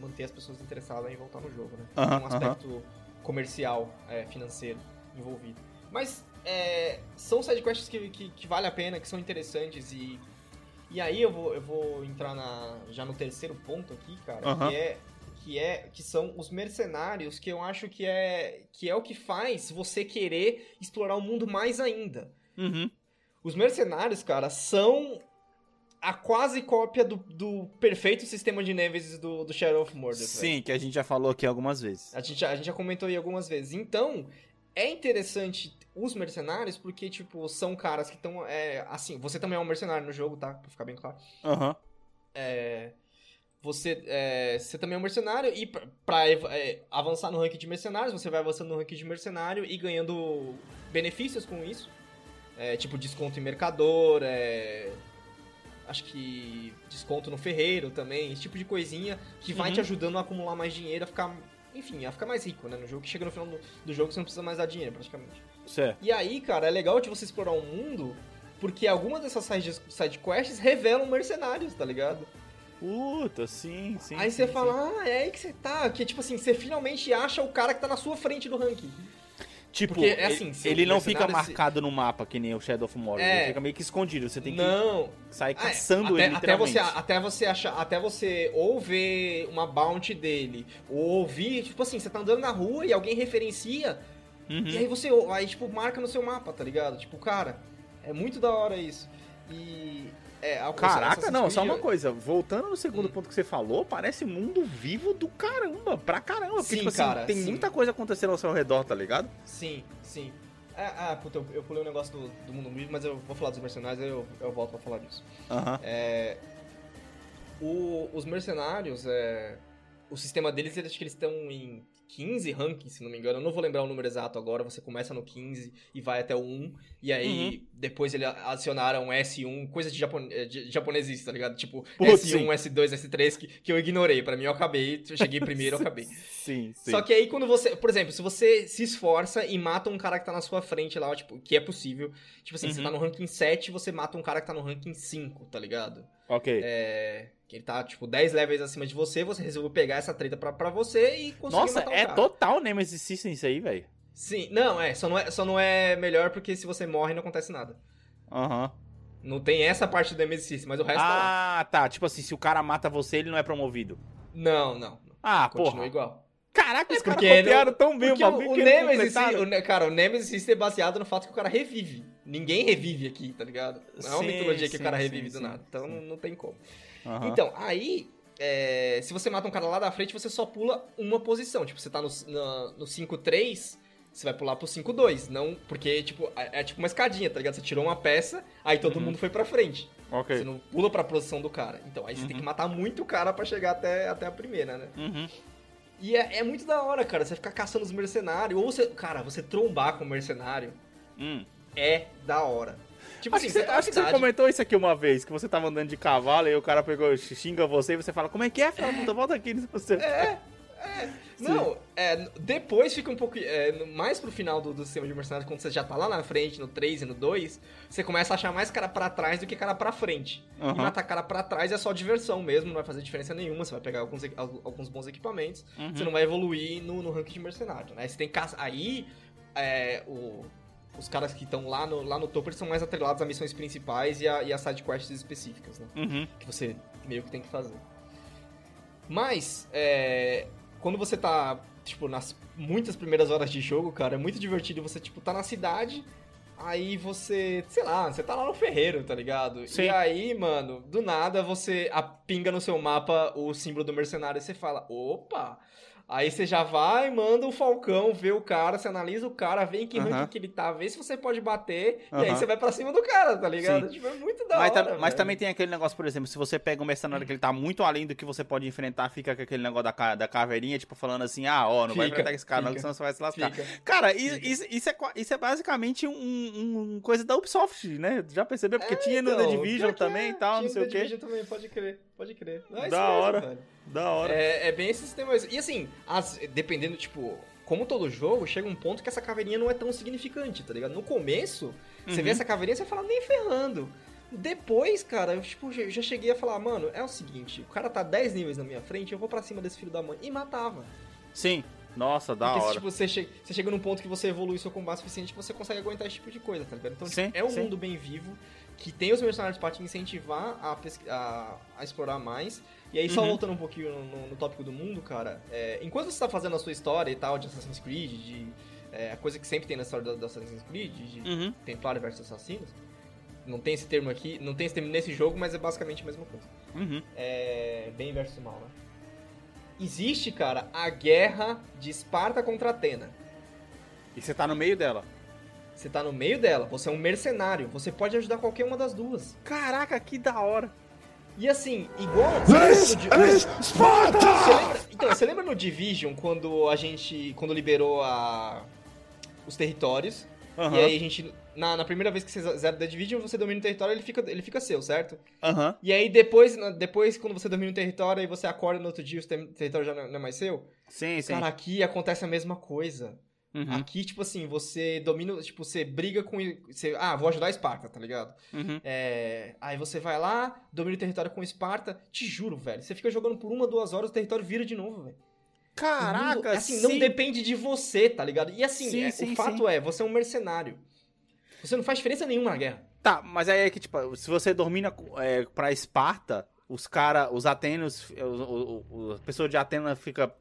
B: manter as pessoas interessadas em voltar no jogo, né? Tem um aspecto comercial, é, financeiro envolvido. Mas é, são sidequests que, que, que vale a pena, que são interessantes e. E aí eu vou, eu vou entrar na, já no terceiro ponto aqui, cara, que é que é que são os mercenários, que eu acho que é que é o que faz você querer explorar o mundo mais ainda.
A: Uhum.
B: Os mercenários, cara, são a quase cópia do, do perfeito sistema de Nemesis do, do Shadow of Mordor.
A: Sim, que a gente já falou aqui algumas vezes.
B: A gente, a gente já comentou aí algumas vezes. Então, é interessante os mercenários porque, tipo, são caras que estão. É, assim, você também é um mercenário no jogo, tá? Pra ficar bem claro.
A: Aham.
B: É, você, é, você também é um mercenário e pra, pra é, avançar no ranking de mercenários, você vai avançando no ranking de mercenário e ganhando benefícios com isso. É, tipo, desconto em mercador, é, acho que desconto no ferreiro também, esse tipo de coisinha que vai
A: Uhum.
B: te ajudando a acumular mais dinheiro, a ficar, enfim, a ficar mais rico, né? No jogo que chega no final do, do jogo você não precisa mais dar dinheiro, praticamente.
A: Certo.
B: E aí, cara, é legal de você explorar o mundo, porque algumas dessas side, side quests revelam mercenários, tá ligado?
A: Puta, sim, sim.
B: aí
A: sim,
B: você
A: sim.
B: fala, ah, é aí que você tá. Que tipo assim, você finalmente acha o cara que tá na sua frente do ranking.
A: Tipo,
B: Porque, é
A: ele-
B: assim,
A: ele
B: o
A: não fica
B: mercenário se-
A: marcado no mapa que nem o Shadow of Mordor.
B: É.
A: Ele fica meio que escondido. Você tem que
B: Não,
A: sair
B: é.
A: caçando
B: até,
A: ele,
B: até
A: literalmente.
B: você até você achar até você ou ver uma bounty dele ou ouvir tipo assim você tá andando na rua e alguém referencia
A: Uhum.
B: e aí você aí tipo marca no seu mapa tá ligado tipo cara é muito da hora isso e é
A: Caraca, não, só uma coisa. Voltando no segundo
B: Hum.
A: ponto que você falou, parece mundo vivo do caramba, pra caramba. Porque,
B: Sim,
A: tipo assim,
B: cara,
A: tem
B: sim.
A: muita coisa acontecendo ao seu redor, tá ligado?
B: sim sim ah, ah, puta, eu, eu pulei um negócio do, do mundo vivo, mas eu vou falar dos mercenários, aí eu, eu volto pra falar disso.
A: Aham.
B: É, o- os mercenários, é, o sistema deles, eles, acho que eles estão em 15 rankings, se não me engano. Eu não vou lembrar o número exato agora. Você começa no 15 e vai até o 1. E aí,
A: Uhum.
B: depois eles adicionaram S1, coisa de, japone, de japonesista, tá ligado? Tipo,
A: Putz,
B: S1,
A: sim.
B: S2, S3, que, que eu ignorei. Pra mim, eu acabei. Eu cheguei primeiro, eu acabei.
A: Sim, sim.
B: Só que aí quando você, por exemplo, se você se esforça e mata um cara que tá na sua frente lá, tipo, que é possível. Tipo assim, você
A: Uhum.
B: tá no ranking 7, você mata um cara que tá no ranking 5, tá ligado?
A: Ok.
B: É, que ele tá, tipo, 10 levels acima de você, você resolveu pegar essa treta pra, pra você e conseguir
A: Nossa,
B: matar o
A: é
B: cara.
A: total Nemesis System isso aí, velho.
B: Sim, não, é só, não é, só não é melhor porque se você morre não acontece nada.
A: Aham.
B: Não tem essa parte do Nemesis System, mas o resto tá.
A: Ah, tá. Tipo assim, se o cara mata você, ele não é promovido.
B: Não, não.
A: Ah,
B: Continua
A: porra.
B: igual.
A: Caraca, os
B: É
A: caras copiaram
B: não-
A: tão bem o bagulho
B: o Nemesis, o cara, o Nemesis System é baseado no fato que o cara revive. Ninguém revive aqui, tá ligado? Não é uma
A: Sim,
B: mitologia que
A: sim,
B: o cara
A: sim,
B: revive do
A: sim,
B: nada. Então não, não tem como.
A: Aham.
B: Então, aí, é, se você mata um cara lá da frente, você só pula uma posição. Tipo, você tá no, na- no 5-3, você vai pular pro 5-2. Não, porque, tipo, é, é tipo uma escadinha, tá ligado? Você tirou uma peça, aí todo
A: Uhum.
B: mundo foi pra frente.
A: Ok.
B: Você não pula pra posição do cara. Então, aí você tem
A: Uhum.
B: que matar muito cara pra chegar até, até a primeira, né?
A: Uhum.
B: E é, é muito da hora, cara. Você ficar caçando os mercenários. Ou você, cara, você trombar com o mercenário
A: Hum.
B: é da hora. Tipo
A: Acho,
B: assim,
A: que, você, acho que você comentou isso aqui uma vez, que você tava andando de cavalo e o cara pegou, xinga você e você fala, como é que é, filha puta? Volta aqui. Você...
B: É, é. Não, é, depois fica um pouco. é, mais pro final do, do sistema de mercenários, quando você já tá lá na frente, no 3 e no 2, você começa a achar mais cara pra trás do que cara pra frente.
A: Aham.
B: E matar cara pra trás é só diversão mesmo, não vai fazer diferença nenhuma. Você vai pegar alguns, alguns bons equipamentos,
A: Uhum.
B: você não vai evoluir no, no ranking de mercenário, né? Você tem caça- Aí, é, o- os caras que estão lá no, lá no topo, eles são mais atrelados a missões principais e a, e a sidequests específicas, né?
A: Uhum.
B: que você meio que tem que fazer. Mas, é, quando você tá, tipo, nas muitas primeiras horas de jogo, cara, é muito divertido você, tipo, tá na cidade, aí você, sei lá, você tá lá no ferreiro, tá ligado?
A: Sim.
B: E aí, mano, do nada você a- pinga no seu mapa o símbolo do mercenário e você fala, opa... Aí você já vai, manda o Falcão ver o cara, você analisa o cara, vê em que
A: Aham.
B: ranking que ele tá, vê se você pode bater, e aí você vai pra cima do cara, tá ligado? Tipo, é muito da
A: Mas,
B: hora,
A: tam- mas também tem aquele negócio, por exemplo, se você pega um mercenário que ele tá muito além do que você pode enfrentar, fica com aquele negócio da, da caveirinha, tipo, falando assim, ah, ó, não vai
B: Fica,
A: enfrentar esse cara, não,
B: fica,
A: senão você vai se lascar.
B: Fica.
A: Cara, isso, isso, é, isso é basicamente um, um- coisa da Ubisoft, né? Já percebeu? Porque
B: É,
A: tinha no
B: então,
A: The Division
B: pior que
A: também
B: é,
A: e tal,
B: tinha
A: não sei
B: no
A: o
B: The
A: quê.
B: Division também, pode crer, pode crer. Não, é isso
A: Da hora.
B: velho.
A: Da hora.
B: É, é bem esse sistema mesmo. E assim, as- dependendo, tipo, como todo jogo, chega um ponto que essa caveirinha não é tão significante, tá ligado? No começo, você
A: Uhum.
B: vê essa caveirinha e você fala, nem ferrando. Depois, cara, eu tipo, já já cheguei a falar, mano, é o seguinte, o cara tá 10 níveis na minha frente, eu vou pra cima desse filho da mãe. E matava.
A: Sim. Nossa, da
B: Porque
A: hora.
B: tipo, você, che você chega num ponto que você evolui seu combate o suficiente que você consegue aguentar esse tipo de coisa, tá ligado? Então, tipo,
A: Sim,
B: é um
A: sim.
B: mundo bem vivo, que tem os mercenários pra te incentivar a, a, a explorar mais. E aí, só
A: Uhum.
B: voltando um pouquinho no, no- no tópico do mundo, cara, é, enquanto você tá fazendo a sua história e tal, de Assassin's Creed, de é, a coisa que sempre tem na história do, do Assassin's Creed, de
A: Uhum.
B: Templário versus Assassinos, não tem esse termo aqui, não tem esse termo nesse jogo, mas é basicamente a mesma coisa.
A: Uhum.
B: É, bem versus mal, né? Existe, cara, a guerra de Esparta contra Atena.
A: E você tá no meio dela.
B: Você tá no meio dela, você é um mercenário, você pode ajudar qualquer uma das duas.
A: Caraca, que da hora.
B: E assim, igual. Você lembra, no, você lembra- então, você lembra no Division quando a gente. Quando liberou a, os territórios?
A: Aham.
B: E aí a gente. Na, na primeira vez que você zera The Division, você domina o território, ele fica, ele fica seu, certo?
A: Aham.
B: E aí depois, depois, quando você domina o território e você acorda no outro dia, o ter- território já não não é mais seu.
A: Sim, sim.
B: Cara, aqui acontece a mesma coisa.
A: Uhum.
B: Aqui, tipo assim, você domina, tipo, você briga com. Você, ah, vou ajudar a Esparta, tá ligado?
A: Uhum.
B: É, aí você vai lá, domina o território com Esparta. Te juro, velho. Você fica jogando por uma, duas horas, o território vira de novo, velho.
A: Caraca,
B: mundo, assim,
A: sim.
B: não depende de você, tá ligado? E assim,
A: Sim,
B: é,
A: sim,
B: o fato é, você é um mercenário. Você não faz diferença nenhuma na guerra.
A: Tá, mas aí é que, tipo, se você domina é, pra Esparta, os cara, os atenos, a pessoa de Atena fica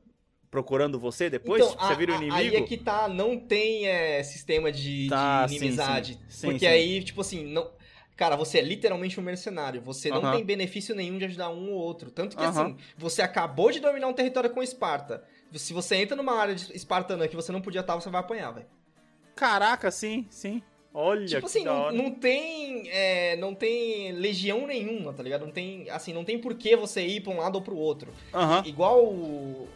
A: procurando você depois?
B: então,
A: você
B: a-
A: vira o inimigo?
B: Aí é que tá, não tem é, sistema de,
A: Tá,
B: de inimizade.
A: sim. Sim,
B: porque
A: sim.
B: aí, tipo assim, não. Cara, você é literalmente um mercenário. Você não
A: Aham.
B: tem benefício nenhum de ajudar um ou outro. Tanto que,
A: Aham.
B: assim, você acabou de dominar um território com Esparta. Se você entra numa área de espartana que você não podia estar, você vai apanhar, velho.
A: Caraca, sim, sim. Olha
B: Tipo
A: que
B: assim, não, não tem. é, não tem legião nenhuma, tá ligado? Não tem. Assim, não tem por que você ir pra um lado ou pro outro.
A: Aham.
B: Igual.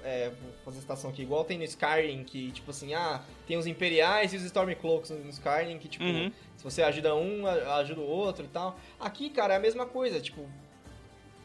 B: É, fazer citação aqui, igual tem no Skyrim, que, tipo assim, ah, tem os Imperiais e os Stormcloaks no Skyrim, que, tipo,
A: Uhum.
B: se você ajuda um, ajuda o outro e tal. Aqui, cara, é a mesma coisa, tipo.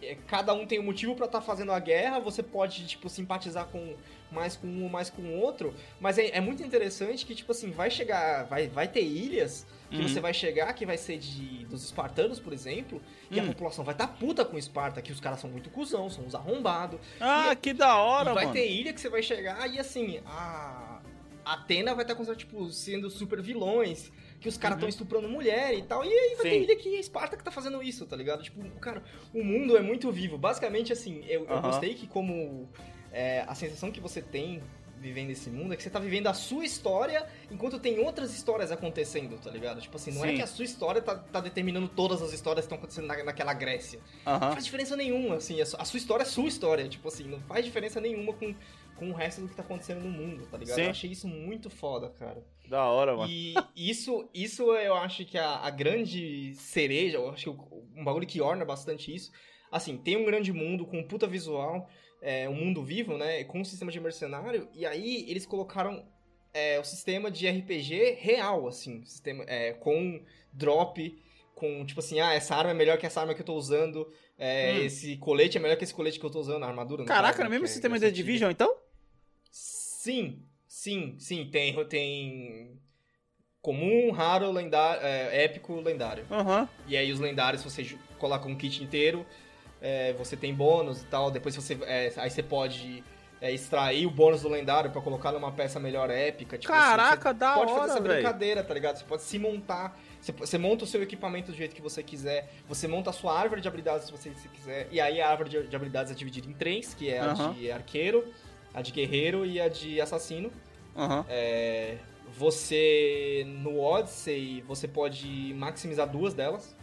B: é, Cada um tem um motivo pra estar fazendo a guerra, você pode, tipo, simpatizar com mais com um ou mais com o outro, mas é, é muito interessante que, tipo assim, vai chegar, vai, vai ter ilhas que
A: Uhum.
B: você vai chegar, que vai ser de dos espartanos, por exemplo, e a
A: Hum.
B: população vai estar puta com Esparta, que os caras são muito cuzão, são uns arrombados,
A: Ah, que da hora,
B: e vai
A: mano.
B: ter ilha que você vai chegar e assim, a Atena vai estar com tipo sendo super vilões, que os caras estão estuprando mulher e tal. E aí vai ter
A: Uhum. Sim.
B: ilha que é Esparta que tá fazendo isso, tá ligado? Tipo, cara, o mundo é muito vivo. Basicamente assim, eu, eu gostei que como é, a sensação que você tem vivendo esse mundo é que você tá vivendo a sua história enquanto tem outras histórias acontecendo, tá ligado? Tipo assim, não é
A: Sim.
B: que a sua história tá, tá determinando todas as histórias que estão acontecendo na, naquela Grécia. Não
A: Aham.
B: faz diferença nenhuma, assim, a su- a sua história é sua história, tipo assim, não faz diferença nenhuma com, com o resto do que tá acontecendo no mundo, tá ligado?
A: Sim.
B: Eu achei isso muito foda, cara.
A: Da hora, mano.
B: E isso, isso eu acho que a, a grande cereja, eu acho que o- um bagulho que orna bastante isso, assim, tem um grande mundo com um puta visual, é, um mundo vivo, né, com um sistema de mercenário, e aí eles colocaram é, o sistema de RPG real, assim, sistema, é, com drop, com, tipo assim, ah, essa arma é melhor que essa arma que eu tô usando, é,
A: Hum.
B: esse colete é melhor que esse colete que eu tô usando, a armadura,
A: Caraca,
B: caso,
A: no mesmo
B: é-
A: sistema de Division, então?
B: Sim, sim, sim. Tem, tem comum, raro, lendário, é, épico, lendário.
A: Aham.
B: E aí os lendários você coloca um kit inteiro, é, você tem bônus e tal. Depois você, é, aí você pode é, extrair o bônus do lendário pra colocar numa peça melhor épica. Tipo, assim,
A: Caraca,
B: você
A: da
B: pode fazer
A: hora,
B: essa
A: velho.
B: brincadeira, tá ligado? Você pode se montar. Você, você monta o seu equipamento do jeito que você quiser. Você monta a sua árvore de habilidades se você se quiser. E aí a árvore de, de habilidades é dividida em três, que é a
A: Aham.
B: de arqueiro, a de guerreiro e a de assassino.
A: Aham.
B: É, você no Odyssey você pode maximizar duas delas.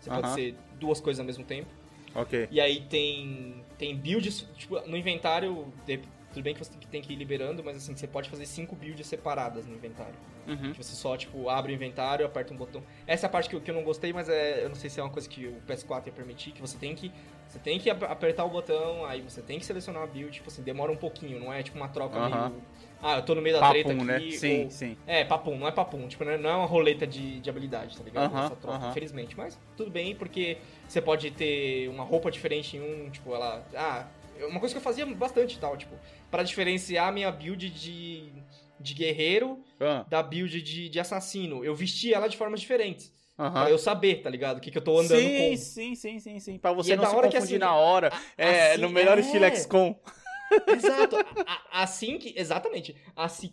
B: Você pode
A: Aham.
B: ser duas coisas ao mesmo tempo.
A: Ok.
B: E aí tem tem builds, tipo, no inventário, de- tudo bem que você tem que- tem que ir liberando, mas assim, você pode fazer cinco builds separadas no inventário.
A: Uhum.
B: Que você só, tipo, abre o inventário, aperta um botão. Essa é a parte que eu, que eu não gostei, mas é, eu não sei se é uma coisa que o PS4 ia permitir, que você tem que você tem que ap- apertar o botão, aí você tem que selecionar a build, tipo assim, demora um pouquinho, não é tipo uma troca
A: Aham.
B: meio... Ah, eu tô no meio da treta
A: Papum,
B: aqui,
A: né? Sim,
B: ou-
A: sim.
B: é, papum, não é papum. Tipo, não é é uma roleta de, de habilidade, tá ligado?
A: Aham,
B: Essa troca, infelizmente. Mas tudo bem, porque você pode ter uma roupa diferente em um, tipo, ela. Ah, uma coisa que eu fazia bastante e tal, tipo, pra diferenciar a minha build de, de guerreiro
A: Ah,
B: da build de, de assassino. Eu vestia ela de formas diferentes.
A: Aham.
B: Pra eu saber, tá ligado? O que, que eu tô andando
A: sim,
B: com.
A: sim, sim, sim, sim. Pra
B: E
A: você
B: é
A: não
B: da
A: se
B: hora que,
A: confundir
B: assim,
A: na hora.
B: a-
A: é,
B: assim-
A: no melhor
B: é.
A: estilo XCOM.
B: Exato. A- a- assim que. Exatamente. Assim,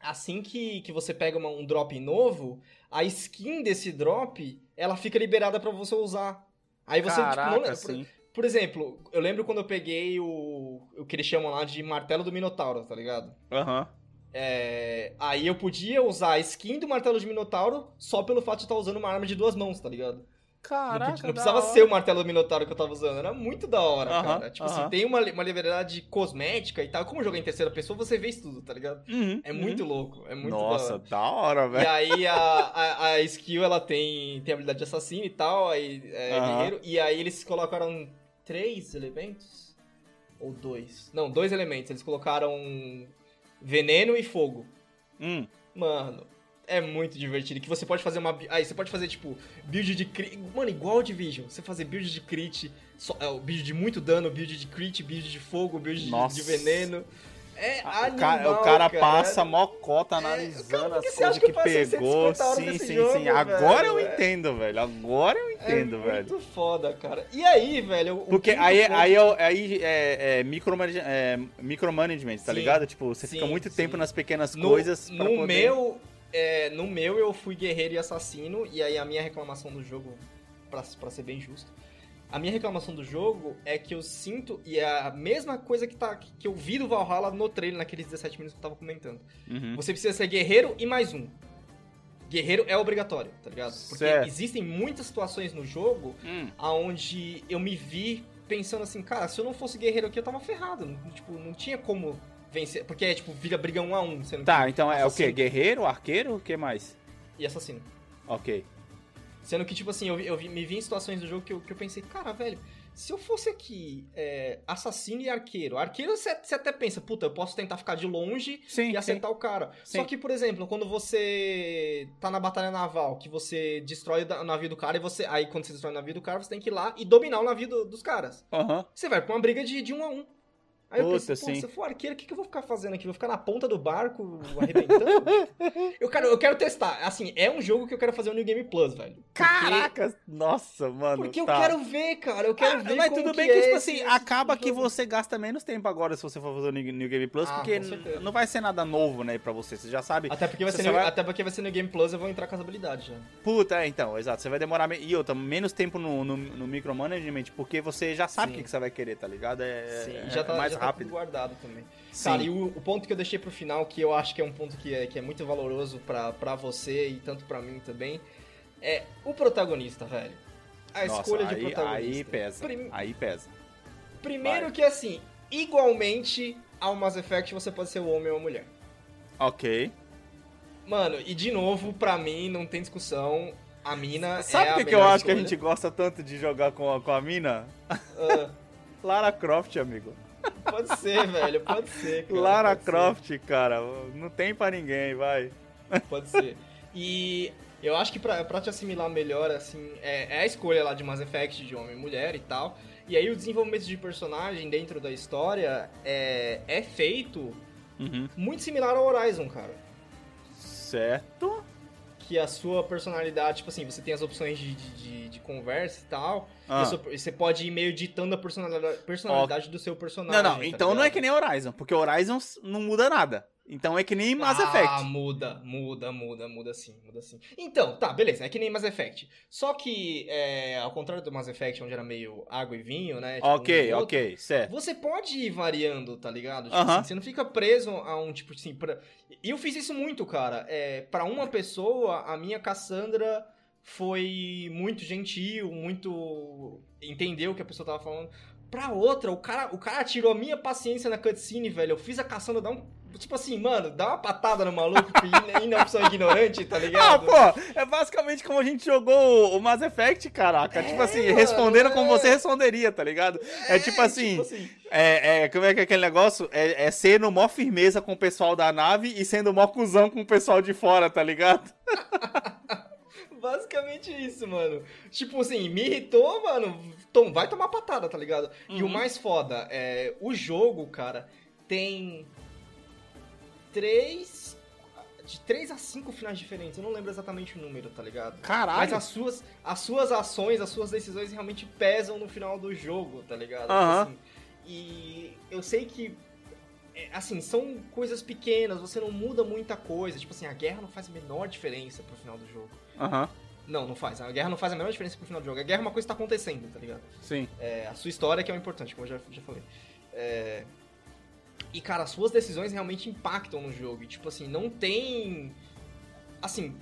B: assim que, que você pega uma- um drop novo, a skin desse drop, ela fica liberada pra você usar. Aí você,
A: Caraca,
B: tipo, não, por,
A: sim.
B: por exemplo, eu lembro quando eu peguei o, o que eles chamam lá de martelo do Minotauro, tá ligado?
A: Aham.
B: É, aí eu podia usar a skin do martelo de Minotauro só pelo fato de estar usando uma arma de duas mãos, tá ligado? Não,
A: Caraca,
B: não
A: da
B: precisava ser o martelo do Minotauro que eu tava usando, era muito da hora,
A: Aham,
B: cara. Tipo
A: aham.
B: assim, tem uma, uma liberdade cosmética e tal. Como eu joguei em terceira pessoa, você vê isso tudo, tá ligado?
A: Uhum,
B: É
A: uhum.
B: muito louco, é muito da
A: Nossa,
B: hora.
A: da hora,
B: E
A: velho.
B: aí a, a, a skill, ela tem, tem habilidade de assassino e tal, aí é
A: Aham.
B: guerreiro. E aí eles colocaram três elementos? Ou dois? Não, dois elementos. Eles colocaram veneno e fogo.
A: Hum,
B: Mano, é muito divertido. Que você pode fazer uma. Aí você pode fazer, tipo, build de crit. Mano, igual Division. Você fazer build de crit, só, é, o build de muito dano, build de crit, build de fogo, build de, de veneno. É animal,
A: o cara, o cara passa
B: é-
A: mocota
B: É,
A: analisando
B: cara, que
A: as coisas
B: que
A: que,
B: eu
A: pegou.
B: 150 horas
A: Sim, sim,
B: jogo,
A: sim. Agora eu
B: velho? É-
A: entendo, velho. Agora eu entendo,
B: é
A: velho.
B: muito foda, cara. E aí, velho? o
A: Porque aí,
B: ponto-
A: aí, é, aí é, é, micromanage- é micromanagement, tá
B: Sim,
A: ligado? Tipo, você
B: sim,
A: fica muito
B: sim.
A: tempo nas pequenas
B: no,
A: coisas pra
B: no
A: poder...
B: meu, é, no meu eu fui guerreiro e assassino e aí a minha reclamação do jogo, pra, pra ser bem justo, a minha reclamação do jogo é que eu sinto e é a mesma coisa que tá que eu vi do Valhalla no trailer naqueles 17 minutos que eu tava comentando.
A: Uhum.
B: Você precisa ser guerreiro e mais um. Guerreiro é obrigatório, tá ligado? Porque
A: Certo.
B: existem muitas situações no jogo
A: Hum,
B: aonde eu me vi pensando assim, cara, se eu não fosse guerreiro aqui, eu tava ferrado. Tipo, não tinha como vencer. Porque é tipo, vira briga um a um,
A: Tá,
B: que-
A: então é o quê?
B: assassino
A: Guerreiro, arqueiro, o que mais?
B: E assassino.
A: Ok.
B: Sendo que, tipo assim, eu, eu me vi em situações do jogo que eu, que eu pensei, cara, velho, se eu fosse aqui é, assassino e arqueiro, arqueiro você até pensa, puta, eu posso tentar ficar de longe
A: Sim,
B: e
A: sim.
B: acertar o cara. Só
A: Sim.
B: que, por exemplo, quando você tá na batalha naval, que você destrói o navio do cara e você. Aí quando você destrói o navio do cara, você tem que ir lá e dominar o navio do- dos caras.
A: Aham.
B: Você vai pra uma briga de, de um a um. Aí eu
A: Puta,
B: pensei, pô,
A: sim.
B: se eu for arqueiro, o que, que eu vou ficar fazendo aqui? Vou ficar na ponta do barco arrebentando? eu, quero, eu quero testar. Assim, é um jogo que eu quero fazer o New Game Plus, velho. Porque-
A: Caraca, nossa, mano.
B: Porque eu
A: tá.
B: quero ver, cara. Eu quero
A: Ah,
B: ver
A: Mas tudo
B: que
A: bem que,
B: é
A: tipo
B: esse-
A: assim, acaba que
B: jogo.
A: você gasta menos tempo agora se você for fazer o New New Game Plus,
B: Ah,
A: porque não vai ser nada novo, né, pra você. Você já sabe.
B: Até porque, vai ser no,
A: vai-
B: até porque vai ser no Game Plus, eu vou entrar com as habilidades já.
A: Puta, é, então, exato. Você vai demorar. me- E outra, menos tempo no, no, no micromanagement, porque você já sabe o que, que você vai querer, tá ligado? É,
B: Sim,
A: é-
B: já tá,
A: é mais
B: já tá
A: rápido.
B: guardado também.
A: Sim.
B: Cara, e o, o ponto que eu deixei pro final, que eu acho que é um ponto que é, que é muito valoroso pra, pra você e tanto pra mim também, é o protagonista, velho. A
A: Nossa,
B: escolha de
A: aí,
B: protagonista.
A: Aí pesa.
B: Prim-
A: Aí pesa.
B: Primeiro
A: Vai.
B: que, assim, igualmente ao Mass Effect você pode ser o homem ou a mulher.
A: Ok.
B: Mano, e de novo, pra mim, não tem discussão. A mina
A: Sabe
B: é
A: o
B: a
A: que, que eu acho que a
B: escolha.
A: gente gosta tanto de jogar com a, com a mina?
B: Ah,
A: Lara Croft, amigo.
B: Pode ser, velho, pode ser. Cara,
A: Lara
B: pode ser.
A: Croft, cara. Não tem pra ninguém, vai.
B: Pode ser. E eu acho que pra, pra te assimilar melhor, assim, é, é a escolha lá de Mass Effect de homem e mulher e tal. E aí o desenvolvimento de personagem dentro da história é, é feito
A: Uhum.
B: muito similar ao Horizon, cara.
A: Certo.
B: Que a sua personalidade, tipo assim, você tem as opções de, de, de- conversa e tal. E
A: Ah.
B: a sua- você pode ir meio ditando a personalidade, personalidade do seu personagem.
A: Não, não,
B: tá
A: então não é
B: ligado?
A: que nem Horizon, porque Horizon não muda nada. Então é que nem Mass
B: ah,
A: Effect.
B: muda, muda, muda, muda sim, muda sim. Então, tá, beleza, é que nem Mass Effect. Só que, é, ao contrário do Mass Effect, onde era meio água e vinho, né? tipo, um
A: ok,
B: e outro,
A: ok, certo.
B: Você pode ir variando, tá ligado? Tipo
A: Aham.
B: assim, você não fica preso a um tipo assim. Pra... E eu fiz isso muito, cara. É, para uma pessoa, a minha Cassandra foi muito gentil, muito. entendeu o que a pessoa tava falando. Pra outra, o cara, o cara tirou a minha paciência na cutscene, velho. Eu fiz a Cassandra dar um. Tipo assim, mano, dá uma patada no maluco e ir na opção ignorante, tá
A: Ah,
B: ligado?
A: pô, é basicamente como a gente jogou o Mass Effect, caraca.
B: É,
A: tipo assim,
B: mano,
A: respondendo como
B: é.
A: você responderia, tá ligado? É, tipo assim,
B: tipo assim,
A: é, é, como é que é aquele negócio? É, é ser no mó firmeza com o pessoal da nave e sendo mó cuzão com o pessoal de fora, tá ligado?
B: Basicamente isso, mano. Tipo assim, me irritou, mano. Tom, vai tomar patada, tá ligado? E o
A: Uhum.
B: mais foda é. O jogo, cara, tem. Três. De três a cinco finais diferentes. Eu não lembro exatamente o número, tá ligado? Mas
A: Caralho.
B: as suas, as suas ações, as suas decisões realmente pesam no final do jogo, tá ligado?
A: Aham.
B: Assim, e eu sei que. é, Assim, são coisas pequenas, você não muda muita coisa. Tipo assim, a guerra não faz a menor diferença pro final do jogo.
A: Aham,
B: Não, não faz. A guerra não faz a menor diferença pro final do jogo. A guerra é uma coisa que tá acontecendo, tá ligado?
A: sim.
B: É, a sua história que é o importante, como eu já, já falei. É, E, cara, as suas decisões realmente impactam no jogo. E, tipo assim, não tem. Assim.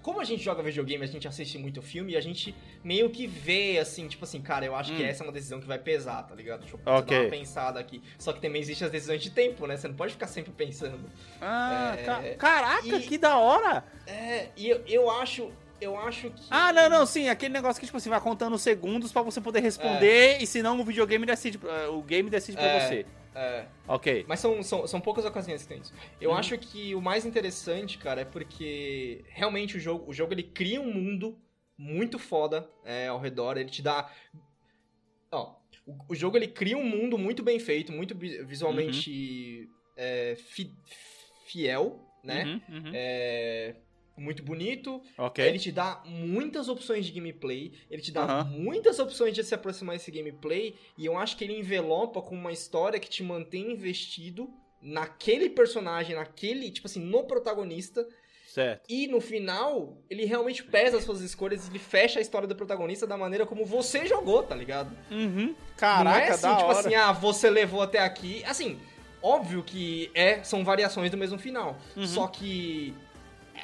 B: Como a gente joga videogame, a gente assiste muito filme e a gente meio que vê, assim, tipo assim, cara, eu acho que
A: Hum.
B: essa é uma decisão que vai pesar, tá ligado? Deixa eu
A: Ok.
B: dar uma pensada aqui. Só que também existem as decisões de tempo, né? Você não pode ficar sempre pensando.
A: Ah,
B: É,
A: ca- caraca,
B: e-
A: que da hora!
B: É, e eu, eu acho. Eu acho que.
A: Ah, não, não, sim, aquele negócio que, tipo assim, vai contando segundos pra você poder responder e senão o videogame decide, eh, o game decide pra
B: É.
A: você.
B: É.
A: Ok.
B: Mas são, são, são poucas ocasiões que tem isso. Eu
A: Uhum.
B: acho que o mais interessante, cara, é porque realmente o jogo, o jogo ele cria um mundo muito foda é, ao redor. Ele te dá. Ó, o, o jogo ele cria um mundo muito bem feito, muito vi- visualmente é, fi- fiel, né?
A: Uhum, uhum.
B: É, muito bonito.
A: Ok.
B: Ele te dá muitas opções de gameplay, ele te dá muitas opções de se aproximar desse gameplay, e eu acho que ele envelopa com uma história que te mantém investido naquele personagem, naquele, tipo assim, no protagonista,
A: Certo.
B: e no final, ele realmente pesa as suas escolhas, ele fecha a história do protagonista da maneira como você jogou, tá ligado?
A: Uhum.
B: Não
A: Caraca,
B: é assim,
A: da
B: tipo
A: hora.
B: assim, ah, você levou até aqui. Assim, óbvio que é, são variações do mesmo final.
A: Uhum.
B: Só que.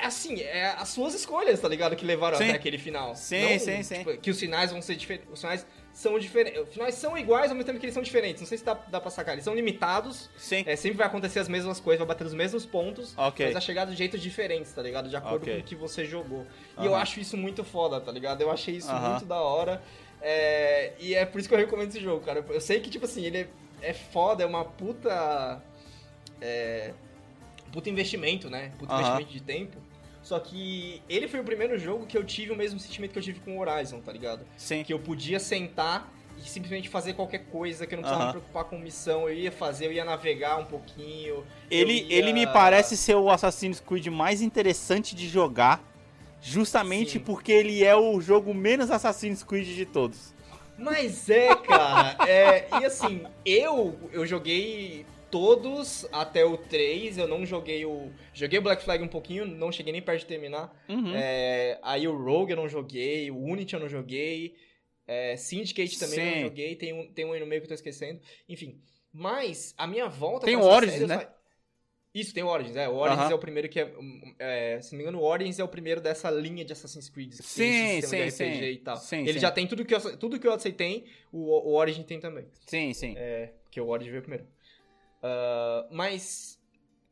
B: É assim, é as suas escolhas, tá ligado? Que levaram
A: Sim.
B: até aquele final.
A: Sim, sim, sim.
B: tipo, que os finais vão ser diferentes. Os finais são diferentes. Os finais são iguais ao mesmo tempo que eles são diferentes. Não sei se dá, dá pra sacar. Eles são limitados.
A: Sim.
B: É, sempre vai acontecer as mesmas coisas, vai bater os mesmos pontos.
A: Ok.
B: Mas vai chegar de jeitos diferentes, tá ligado? De acordo
A: Ok.
B: com o que você jogou. E eu acho isso muito foda, tá ligado? Eu achei isso
A: Aham.
B: muito da hora. É, e é por isso que eu recomendo esse jogo, cara. Eu sei que, tipo assim, ele é, é foda, é uma puta. É, puta investimento, né? Puta
A: Aham.
B: investimento de tempo. Só que ele foi o primeiro jogo que eu tive o mesmo sentimento que eu tive com o Horizon, tá ligado?
A: Sim.
B: Que eu podia sentar e simplesmente fazer qualquer coisa, que eu não precisava
A: Aham.
B: me preocupar com missão. Eu ia fazer, eu ia navegar um pouquinho.
A: Ele,
B: ia-
A: ele me parece ser o Assassin's Creed mais interessante de jogar, justamente
B: Sim.
A: porque ele é o jogo menos Assassin's Creed de todos.
B: Mas é, cara. é, e assim, eu eu joguei todos até o 3, eu não joguei o. Joguei o Black Flag um pouquinho, não cheguei nem perto de terminar.
A: Uhum.
B: É, aí o Rogue eu não joguei, o Unity eu não joguei, é, Syndicate também eu
A: Sim.
B: não joguei, tem um, tem um aí no meio que eu tô esquecendo. Enfim. Mas a minha volta
A: Tem o Origins,
B: série, eu
A: né?
B: sa- Isso, tem o Origins, é. O Origins
A: Aham.
B: é o primeiro que é, é, Se não me engano, o Origins é o primeiro dessa linha de Assassin's Creed.
A: Sim, sim, sim.
B: e tal.
A: Sim,
B: Ele
A: sim.
B: já tem tudo que, eu, tudo que o Odyssey tem, o, o Origin tem também.
A: Sim, sim.
B: É, que o Origin veio primeiro. Ah, mas.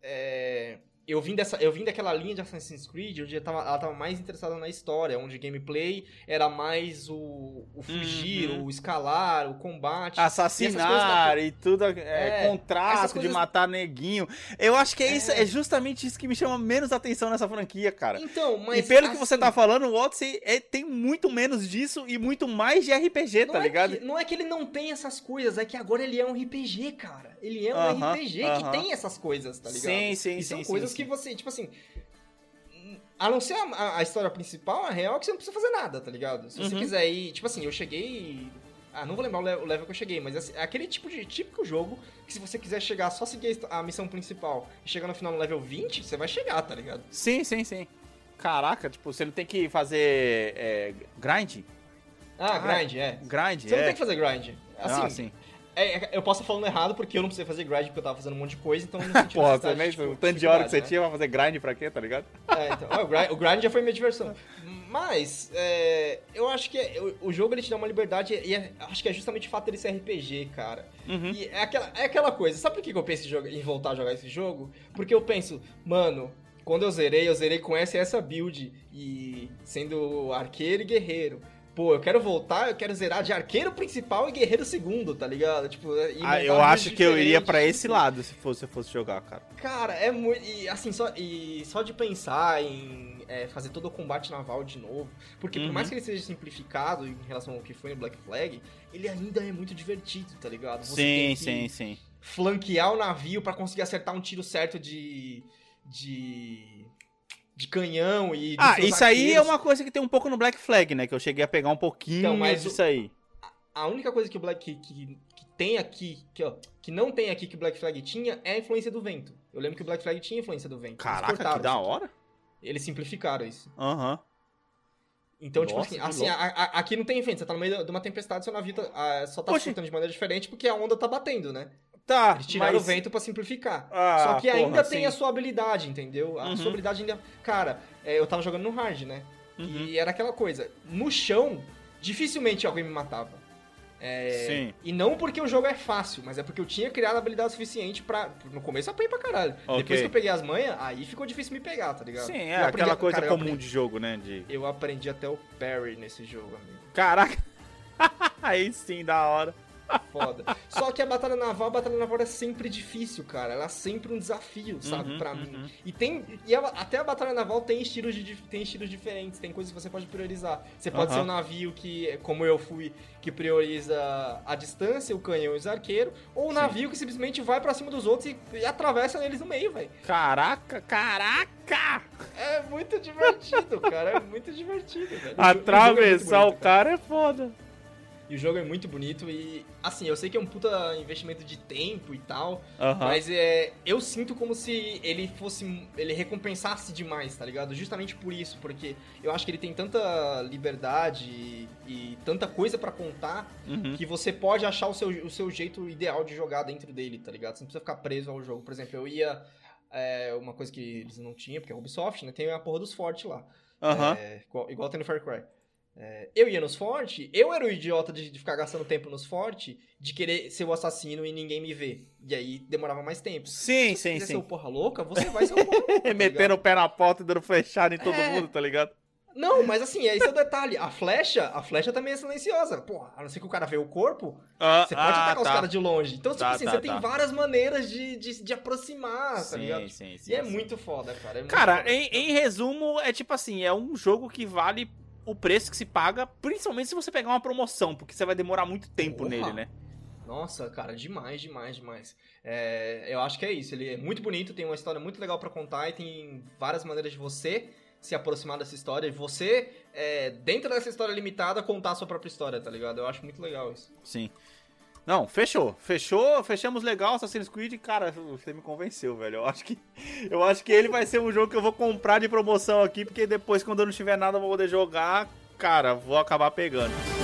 B: é, eu, vim dessa, eu vim daquela linha de Assassin's Creed onde ela tava, ela tava mais interessada na história, onde gameplay era mais o, o fugir,
A: Uhum.
B: o escalar, o combate. E
A: Assassinar
B: coisas
A: e tudo, é,
B: É,
A: contrato de
B: coisas-
A: matar neguinho. Eu acho que é, isso,
B: É.
A: é justamente isso que me chama menos atenção nessa franquia, cara.
B: Então, mas.
A: e pelo que você
B: assim,
A: tá falando, o Odyssey é, tem muito menos disso e muito mais de RPG,
B: Não
A: tá
B: é
A: ligado?
B: que- não é que ele não tem essas coisas, é que agora ele é um RPG, cara. Ele é um
A: Aham,
B: RPG
A: aham.
B: que tem essas coisas, tá ligado?
A: Sim, sim,
B: E são
A: sim,
B: coisas
A: sim,
B: que você, tipo assim. A não ser a, a- história principal, a real é que você não precisa fazer nada, tá ligado? Se você
A: Uhum.
B: quiser ir. Tipo assim, eu cheguei. Ah, não vou lembrar o le- o level que eu cheguei, mas assim, é aquele tipo de típico jogo que se você quiser chegar só seguir a missão principal e chegar no final no level 20, você vai chegar, tá ligado?
A: Sim, sim, sim. Caraca, tipo, você não tem que fazer é, grind?
B: Ah,
A: Ah,
B: grind, é.
A: Grind,
B: Você
A: é.
B: não tem que fazer grind. Assim,
A: ah, sim.
B: É- é- eu posso estar falando errado porque eu não precisei fazer grind porque eu tava fazendo um monte de coisa, então eu não senti necessidade
A: também,
B: tipo,
A: o tanto de hora que você
B: dificuldade,
A: tinha pra fazer grind pra quê, tá ligado?
B: né? É, então, ó, o, grind, o grind já foi minha diversão. Mas, é, eu acho que é- o, o jogo ele te dá uma liberdade e é- acho que é justamente o fato dele ser RPG, cara.
A: Uhum.
B: E é aquela, é aquela coisa, sabe por que eu penso em, joga- em voltar a jogar esse jogo? Porque eu penso, mano, quando eu zerei, eu zerei com essa e essa build, e sendo arqueiro e guerreiro. Pô, eu quero voltar, eu quero zerar de arqueiro principal e guerreiro segundo, tá ligado? Tipo,
A: Ah, eu acho que eu iria pra esse lado se fosse, se eu fosse jogar, cara.
B: Cara, é muito. E assim, só, e só de pensar em é, fazer todo o combate naval de novo. Porque
A: Uhum.
B: por mais que ele seja simplificado em relação ao que foi no Black Flag, ele ainda é muito divertido, tá ligado? Você
A: Sim, sim, sim.
B: Flanquear o navio pra conseguir acertar um tiro certo de. de. De canhão e. dos
A: Ah, isso aí é uma coisa que tem um pouco no Black Flag, né? Que eu cheguei a pegar um pouquinho
B: Então, mas
A: disso aí.
B: A única coisa que o Black. que, que, que tem aqui. Que, ó, que não tem aqui que o Black Flag tinha é a influência do vento. Eu lembro que o Black Flag tinha influência do vento.
A: Caraca, que da
B: aqui.
A: hora.
B: Eles simplificaram isso.
A: Aham.
B: Então, tipo
A: Nossa,
B: assim,
A: que
B: assim
A: louco.
B: a- a- aqui não tem vento, você tá no meio de uma tempestade, seu navio tá- ah, só tá
A: Oxi.
B: surtando de maneira diferente porque a onda tá batendo, né?
A: Tá,
B: Eles tiraram
A: mas...
B: o vento pra simplificar.
A: Ah,
B: só que ainda
A: porra,
B: tem
A: sim.
B: a sua habilidade, entendeu? A
A: Uhum.
B: sua habilidade ainda. Cara, é, eu tava jogando no hard, né?
A: Uhum.
B: E era aquela coisa. No chão, dificilmente alguém me matava. É,
A: Sim.
B: E não porque o jogo é fácil, mas é porque eu tinha criado habilidade suficiente pra. No começo eu apanhei pra caralho.
A: Ok.
B: Depois que eu peguei as manhas, aí ficou difícil me pegar, tá ligado?
A: Sim,
B: Eu
A: é
B: aprendi-
A: aquela coisa
B: cara,
A: comum
B: aprendi-
A: de jogo, né? De...
B: Eu aprendi até o parry nesse jogo, amigo.
A: Caraca. aí sim, da hora.
B: Foda. Só que a batalha naval, a batalha naval é sempre difícil, cara. Ela é sempre um desafio, sabe,
A: Uhum,
B: pra
A: uhum.
B: mim. E tem. E até a batalha naval tem estilos, de, tem estilos diferentes, tem coisas que você pode priorizar. Você pode
A: Aham.
B: ser um navio que, como eu fui, que prioriza a distância, o canhão e os arqueiros, ou um
A: Sim.
B: navio que simplesmente vai pra cima dos outros e, e atravessa eles no meio, velho.
A: Caraca, caraca!
B: É muito divertido, cara. É muito divertido, velho. É
A: Atravessar o cara é foda.
B: E o jogo é muito bonito e, assim, eu sei que é um puta investimento de tempo e tal, mas é, eu sinto como se ele fosse, ele recompensasse demais, tá ligado? Justamente por isso, porque eu acho que ele tem tanta liberdade e, e tanta coisa pra contar
A: Uhum.
B: que você pode achar o seu, o seu jeito ideal de jogar dentro dele, tá ligado? Você não precisa ficar preso ao jogo. Por exemplo, eu ia, é, uma coisa que eles não tinham, porque é Ubisoft, né? Tem a porra dos fortes lá. É, igual, igual tem no Far Cry. É, eu ia nos fortes, eu era o idiota de, de ficar gastando tempo nos fortes, de querer ser o assassino e ninguém me ver. E aí demorava mais tempo.
A: Sim,
B: Se você
A: sim,
B: quiser ser
A: sim.
B: o porra louca, você vai ser o porra louca. tá
A: Metendo o pé na porta e dando flechada em todo
B: É.
A: mundo, tá ligado?
B: Não, mas assim, esse é o detalhe. A flecha, a flecha também é silenciosa. Porra, a não ser que o cara vê o corpo,
A: Ah,
B: você pode
A: ah,
B: atacar os
A: tá.
B: caras de longe. Então, tipo
A: Tá,
B: assim,
A: tá,
B: você
A: tá.
B: tem várias maneiras de, de, de aproximar, tá
A: Sim,
B: ligado?
A: sim, sim.
B: E é
A: sim.
B: muito foda, cara. é muito
A: Cara,
B: foda.
A: em, em resumo, é tipo assim, é um jogo que vale o preço que se paga, principalmente se você pegar uma promoção, porque você vai demorar muito tempo
B: Porra.
A: nele, né?
B: Nossa, cara, demais, demais, demais. É, eu acho que é isso. Ele é muito bonito, tem uma história muito legal pra contar e tem várias maneiras de você se aproximar dessa história e você, é, dentro dessa história limitada, contar a sua própria história, tá ligado? Eu acho muito legal isso.
A: Sim. Não, fechou. Fechou, fechamos legal Assassin's Creed, cara, você me convenceu, velho. Eu acho que eu acho que ele vai ser um jogo que eu vou comprar de promoção aqui, porque depois quando eu não tiver nada eu vou poder jogar, cara, vou acabar pegando.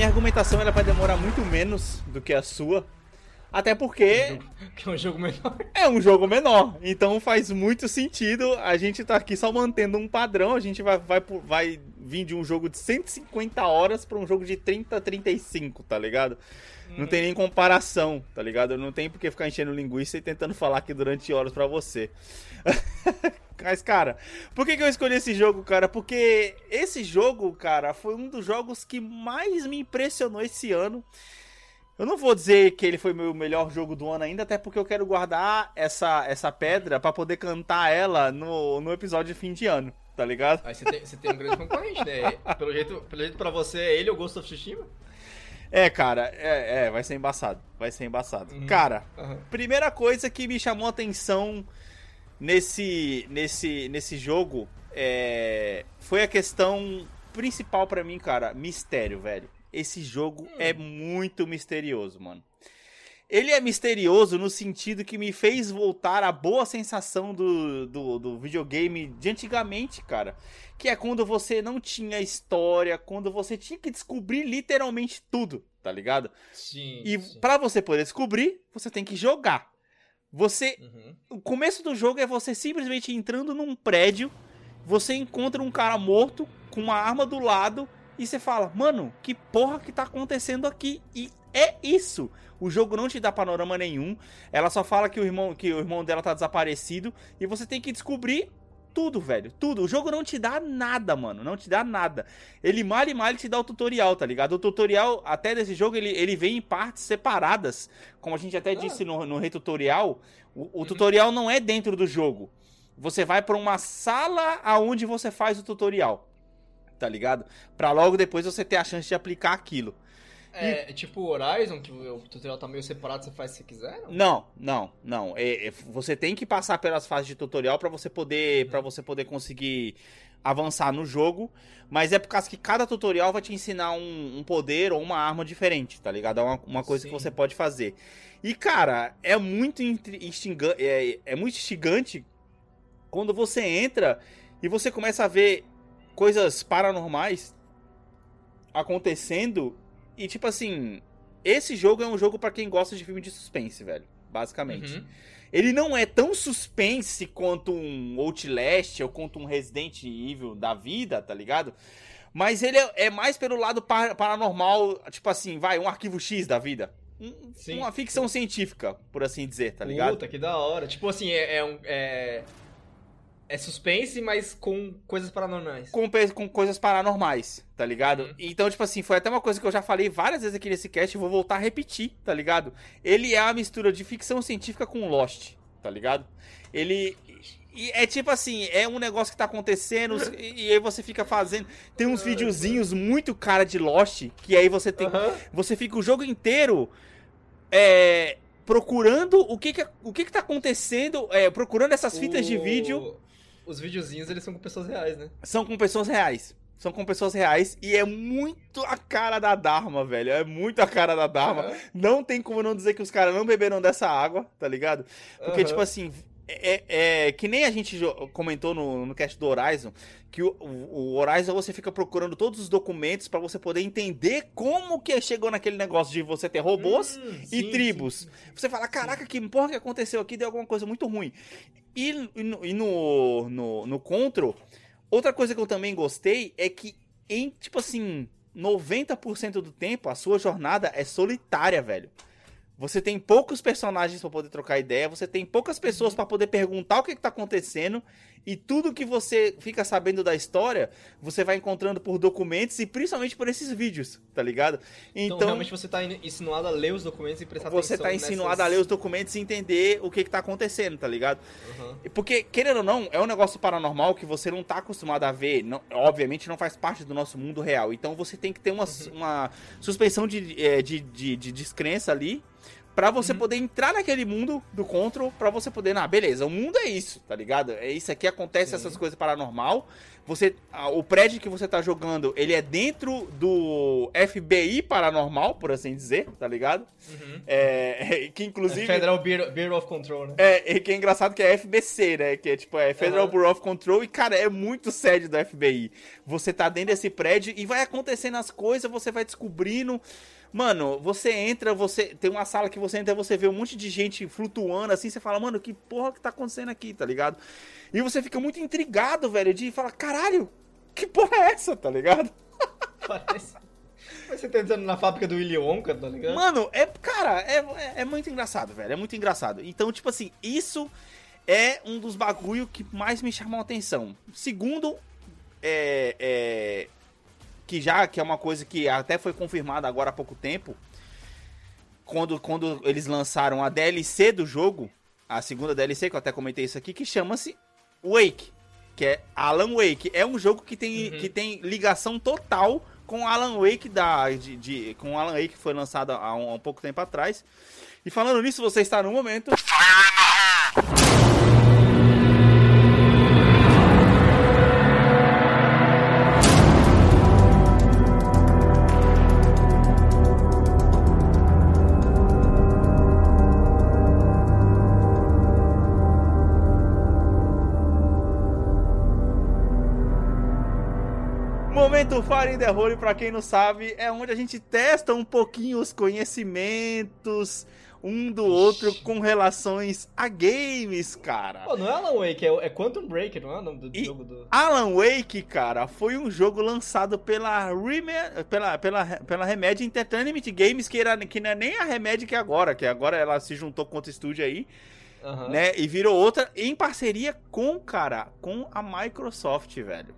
A: Minha argumentação ela vai demorar muito menos do que a sua. Até porque
B: Que é um jogo menor.
A: é um jogo menor. Então faz muito sentido. A gente tá aqui só mantendo um padrão. A gente vai, vai, vai vir de um jogo de 150 horas pra um jogo de 30, 35, tá ligado? Não tem nem comparação, tá ligado? Não tem porque ficar enchendo linguiça e tentando falar aqui durante horas pra você. Mas, cara, por que, que eu escolhi esse jogo, cara? Porque esse jogo, cara, foi um dos jogos que mais me impressionou esse ano. Eu não vou dizer que ele foi meu melhor jogo do ano ainda, até porque eu quero guardar essa, essa pedra pra poder cantar ela no, no episódio de fim de ano, tá ligado?
B: Aí você tem, você tem um grande concorrente, né? Pelo jeito, pelo jeito pra você é ele ou Ghost of Tsushima?
A: É, cara, é, é, vai ser embaçado. Vai ser embaçado.
B: Uhum.
A: Cara,
B: Aham.
A: primeira coisa que me chamou a atenção nesse, nesse, nesse jogo é, foi a questão principal pra mim, cara, mistério, velho. Esse jogo é muito misterioso, mano. Ele é misterioso no sentido que me fez voltar à boa sensação do, do, do videogame de antigamente, cara. Que é quando você não tinha história, quando você tinha que descobrir literalmente tudo, tá ligado?
B: Sim.
A: E pra você poder descobrir, você tem que jogar. Você,
B: Uhum.
A: o começo do jogo é você simplesmente entrando num prédio você encontra um cara morto com uma arma do lado e você fala, mano, que porra que tá acontecendo aqui? E é isso. O jogo não te dá panorama nenhum. Ela só fala que o irmão, que o irmão dela tá desaparecido e você tem que descobrir tudo, velho. Tudo. O jogo não te dá nada, mano. Não te dá nada. Ele mal e mal te dá o tutorial, tá ligado? O tutorial, até desse jogo, ele, ele vem em partes separadas. Como a gente até ah. disse no, no retutorial. O, o uhum. tutorial não é dentro do jogo. Você vai para uma sala aonde você faz o tutorial. Tá ligado? Pra logo depois você ter a chance de aplicar aquilo.
B: É, e... tipo Horizon, que o tutorial tá meio separado, você faz se quiser?
A: Não, não, não. não. É, é, você tem que passar pelas fases de tutorial para você poder para você poder conseguir avançar no jogo, mas é por causa que cada tutorial vai te ensinar um, um poder ou uma arma diferente, tá ligado? É uma, uma coisa Sim. que você pode fazer. E, cara, é muito instigante, é, é muito instigante quando você entra e você começa a ver coisas paranormais acontecendo e tipo assim, esse jogo é um jogo para quem gosta de filme de suspense, velho, basicamente. Uhum. Ele não é tão suspense quanto um Outlast ou quanto um Resident Evil da vida, tá ligado? Mas ele é, é mais pelo lado paranormal, tipo assim, vai, um arquivo X da vida. Um, uma ficção científica, por assim dizer, tá ligado?
B: Puta, que da hora. Tipo assim, é, é, um, é é suspense, mas com coisas paranormais.
A: Com, com coisas paranormais, tá ligado? Uhum. Então, tipo assim, foi até uma coisa que eu já falei várias vezes aqui nesse cast e vou voltar a repetir, tá ligado? Ele é a mistura de ficção científica com Lost, tá ligado? Ele. E é tipo assim, é um negócio que tá acontecendo e, e aí você fica fazendo. Tem uns videozinhos muito cara de Lost, que aí você tem. Uhum. Você fica o jogo inteiro. É, procurando o que que, o que que tá acontecendo, é, procurando essas fitas o... de vídeo
B: os videozinhos, eles são com pessoas reais, né?
A: São com pessoas reais. São com pessoas reais e é muito a cara da Dharma, velho. É muito a cara da Dharma. Uhum. Não tem como não dizer que os caras não beberam dessa água, tá ligado? Porque, uhum. tipo assim, é, é, é, que nem a gente comentou no, no cast do Horizon, que o, o Horizon você fica procurando todos os documentos para você poder entender como que chegou naquele negócio de você ter robôs hum, e sim, tribos. Sim, sim. Você fala, caraca, que porra que aconteceu aqui, deu alguma coisa muito ruim. E, e, no, no, no, no Control, outra coisa que eu também gostei é que em, tipo assim, 90% do tempo a sua jornada é solitária, velho. Você tem poucos personagens para poder trocar ideia, você tem poucas pessoas para poder perguntar o que, está acontecendo e tudo que você fica sabendo da história, você vai encontrando por documentos e principalmente por esses vídeos, tá ligado?
B: Então, então realmente você tá insinuado a ler os documentos e prestar
A: você
B: atenção.
A: Você tá insinuado nessas... a ler os documentos e entender o que, está acontecendo, tá ligado? Uhum. Porque, querendo ou não, é um negócio paranormal que você não tá acostumado a ver. Não, obviamente não faz parte do nosso mundo real. Então você tem que ter uma, uhum. uma suspensão de, é, de, de, de descrença ali para você uhum. poder entrar naquele mundo do Control, para você poder, ah, beleza, o mundo é isso, tá ligado? É isso aqui, acontece Sim. essas coisas paranormal. Você, o prédio que você tá jogando, ele é dentro do FBI paranormal, por assim dizer, tá ligado? Uhum. É, que inclusive... É
B: Federal Bureau, of Control, né?
A: É, que é engraçado que é FBC, né? Que é tipo, é Federal uhum. Bureau of Control e, cara, é muito sério do FBI. Você tá dentro desse prédio e vai acontecendo as coisas, você vai descobrindo... Mano, você entra, você tem uma sala que você entra, você vê um monte de gente flutuando assim, você fala, mano, que porra que tá acontecendo aqui, tá ligado? E você fica muito intrigado, velho, de falar, caralho, que porra é essa, tá ligado?
B: Parece. Você tá entrando na fábrica do Willy Wonka, tá ligado?
A: Mano, é, cara, é, é, é muito engraçado, velho, é muito engraçado. Então, tipo assim, isso é um dos bagulho que mais me chamou a atenção. Segundo, é, é que já que é uma coisa que até foi confirmada agora há pouco tempo, quando, quando eles lançaram a DLC do jogo, a segunda DLC, que eu até comentei isso aqui, que chama-se Wake, que é Alan Wake. É um jogo que tem, uhum. que tem ligação total com Alan Wake da de, de, com Alan Wake que foi lançado há um, há um pouco tempo atrás. E falando nisso, você está no momento Momento Fire in the Hole, pra quem não sabe, é onde a gente testa um pouquinho os conhecimentos, um do outro com relações a games, cara.
B: Pô, não é Alan Wake, é, é Quantum Break, não é o nome do
A: E-
B: jogo do.
A: Alan Wake, cara, foi um jogo lançado pela Reme pela, pela, pela Remedy Entertainment Games, que, era, que não é nem a Remedy que é agora, que agora ela se juntou com outro estúdio aí,
B: Aham.
A: né? E virou outra em parceria com, cara, com a Microsoft, velho.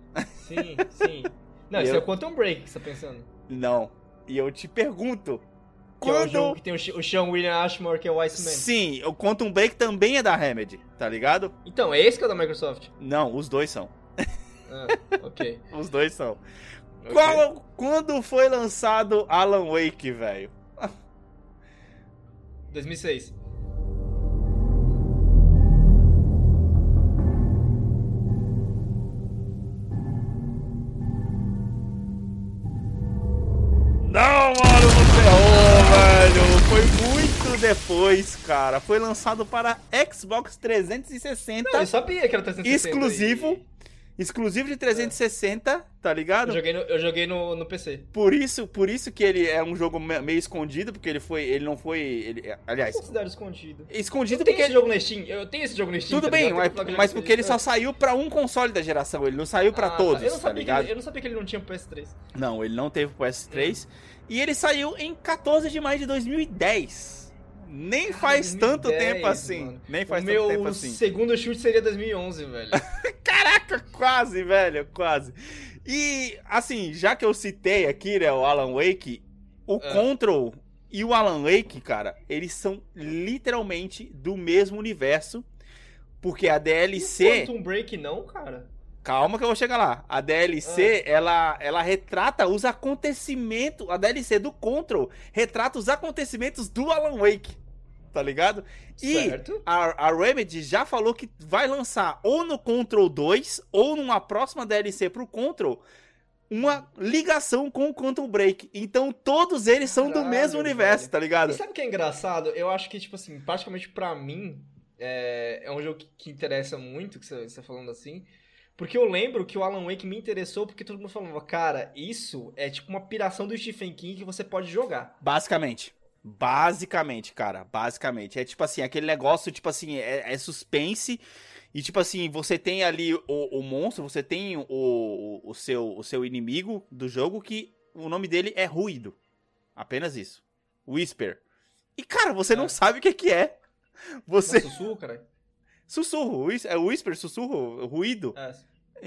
B: Sim, sim. Não, isso
A: Eu-
B: é o Quantum Break que você tá pensando.
A: Não. E eu te pergunto,
B: Que é o
A: quando...
B: jogo que tem o, Sean William Ashmore, que é o Iceman.
A: Sim, o Quantum Break também é da Remedy, tá ligado?
B: Então, é esse que é da Microsoft?
A: Não, os dois são.
B: Ah, ok.
A: Os dois são.
B: ok.
A: Qual, quando foi lançado Alan Wake, velho?
B: 2006.
A: 2, cara, foi lançado para Xbox 360.
B: Não, eu sabia que era 360.
A: Exclusivo. E... Exclusivo de 360, é.
B: tá
A: ligado?
B: Eu joguei, no, eu joguei no, no, PC.
A: Por isso, por isso que ele é um jogo meio escondido, porque ele foi, ele não foi, ele, é, aliás.
B: Considero escondido.
A: Escondido
B: eu
A: porque
B: esse jogo no Steam. Eu tenho esse jogo no Steam.
A: Tudo
B: tá
A: bem, mas, mas porque ele só saiu para um console da geração. Ele não saiu para
B: ah,
A: todos. Tá.
B: Eu, não
A: tá ligado?
B: Ele, eu não sabia que ele não tinha pro PS3.
A: Não, ele não teve pro PS3. Hum. E ele saiu em 14 de maio de 2010. Nem faz tanto
B: 2010,
A: tempo assim.
B: mano.
A: Nem faz
B: o
A: tanto
B: meu
A: tempo assim.
B: segundo chute seria 2011, velho.
A: Caraca, quase, velho, quase. E, assim, já que eu citei aqui, né, o Alan Wake, o
B: É.
A: Control e o Alan Wake, cara, eles são literalmente do mesmo universo. Porque a
B: E
A: DLC.
B: Quantum Break não, cara?
A: Calma que eu vou chegar lá. A DLC, ela, ela retrata os acontecimentos. A DLC do Control retrata os acontecimentos do Alan Wake. Tá ligado? E
B: Certo.
A: a, a Remedy já falou que vai lançar ou no Control 2 ou numa próxima DLC pro Control uma ligação com o Quantum Break. Então todos eles são do
B: Caralho,
A: mesmo universo,
B: velho.
A: tá ligado?
B: E sabe o que é engraçado? Eu acho que, tipo assim, praticamente pra mim, é, é um jogo que, que interessa muito, que você você tá falando assim. Porque eu lembro que o Alan Wake me interessou porque todo mundo falava, cara, isso é tipo uma piração do Stephen King que você pode jogar.
A: Basicamente. Basicamente, cara. Basicamente. É tipo assim, aquele negócio, tipo assim, é, é suspense. E tipo assim, você tem ali o, o monstro, você tem o, o, o seu, o seu inimigo do jogo que o nome dele é Ruído. Apenas isso. Whisper. E cara, você não
B: É.
A: sabe o que que é. Você.
B: Nossa, sussurro, cara.
A: Sussurro. É Whisper, sussurro, ruído.
B: É.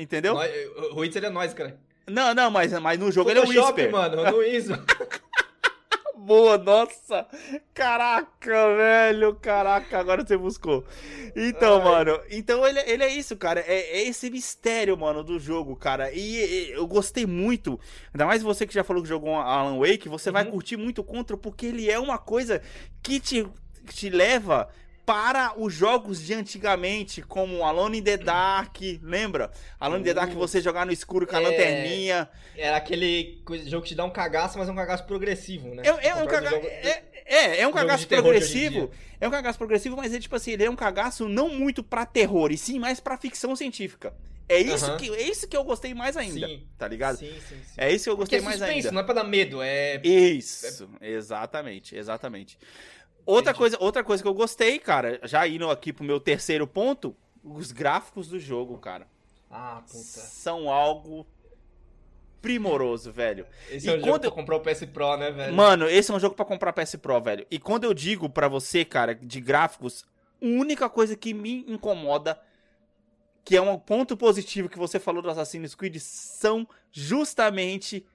A: Entendeu?
B: Nós- O ruído seria nós, cara.
A: Não, não, mas, mas no jogo ele é
B: Photoshop,
A: Whisper.
B: mano, no ISO.
A: Boa, nossa! Caraca, velho! Caraca, agora você buscou. Então,
B: Ai.
A: mano, então ele, ele é isso, cara. É, é esse mistério, mano, do jogo, cara. E, e, eu gostei muito. Ainda mais você que já falou que jogou Alan Wake, você vai
B: Uhum.
A: curtir muito o Contra, porque ele é uma coisa que te, que te leva para os jogos de antigamente, como Alone in the Dark, lembra? Alone in the Dark, você jogar no escuro com a
B: é.
A: lanterninha.
B: Era aquele jogo que te dá um cagaço, mas é um cagaço progressivo, né?
A: É, é um
B: Ao contrário do
A: caga...
B: jogo-
A: é, é, é um cagaço progressivo. É um cagaço progressivo, mas é tipo assim, ele é um cagaço não muito pra terror, e sim mais pra ficção científica. É isso,
B: Aham.
A: que, é isso que eu gostei mais ainda,
B: Sim.
A: tá ligado?
B: Sim, sim, sim.
A: É isso que eu gostei
B: é
A: mais
B: suspense,
A: ainda.
B: não é pra dar medo, é...
A: Isso, exatamente, exatamente. Outra
B: Entendi.
A: coisa, outra coisa que eu gostei, cara, já indo aqui pro meu terceiro ponto, os gráficos do jogo, cara,
B: Ah, puta.
A: são algo primoroso, velho.
B: Esse
A: E
B: é jogo
A: quando
B: pra
A: eu-
B: comprar o PS Pro, né, velho?
A: Mano, esse é um jogo pra comprar PS Pro, velho. E quando eu digo pra você, cara, de gráficos, a única coisa que me incomoda, que é um ponto positivo que você falou do Assassin's Creed, são justamente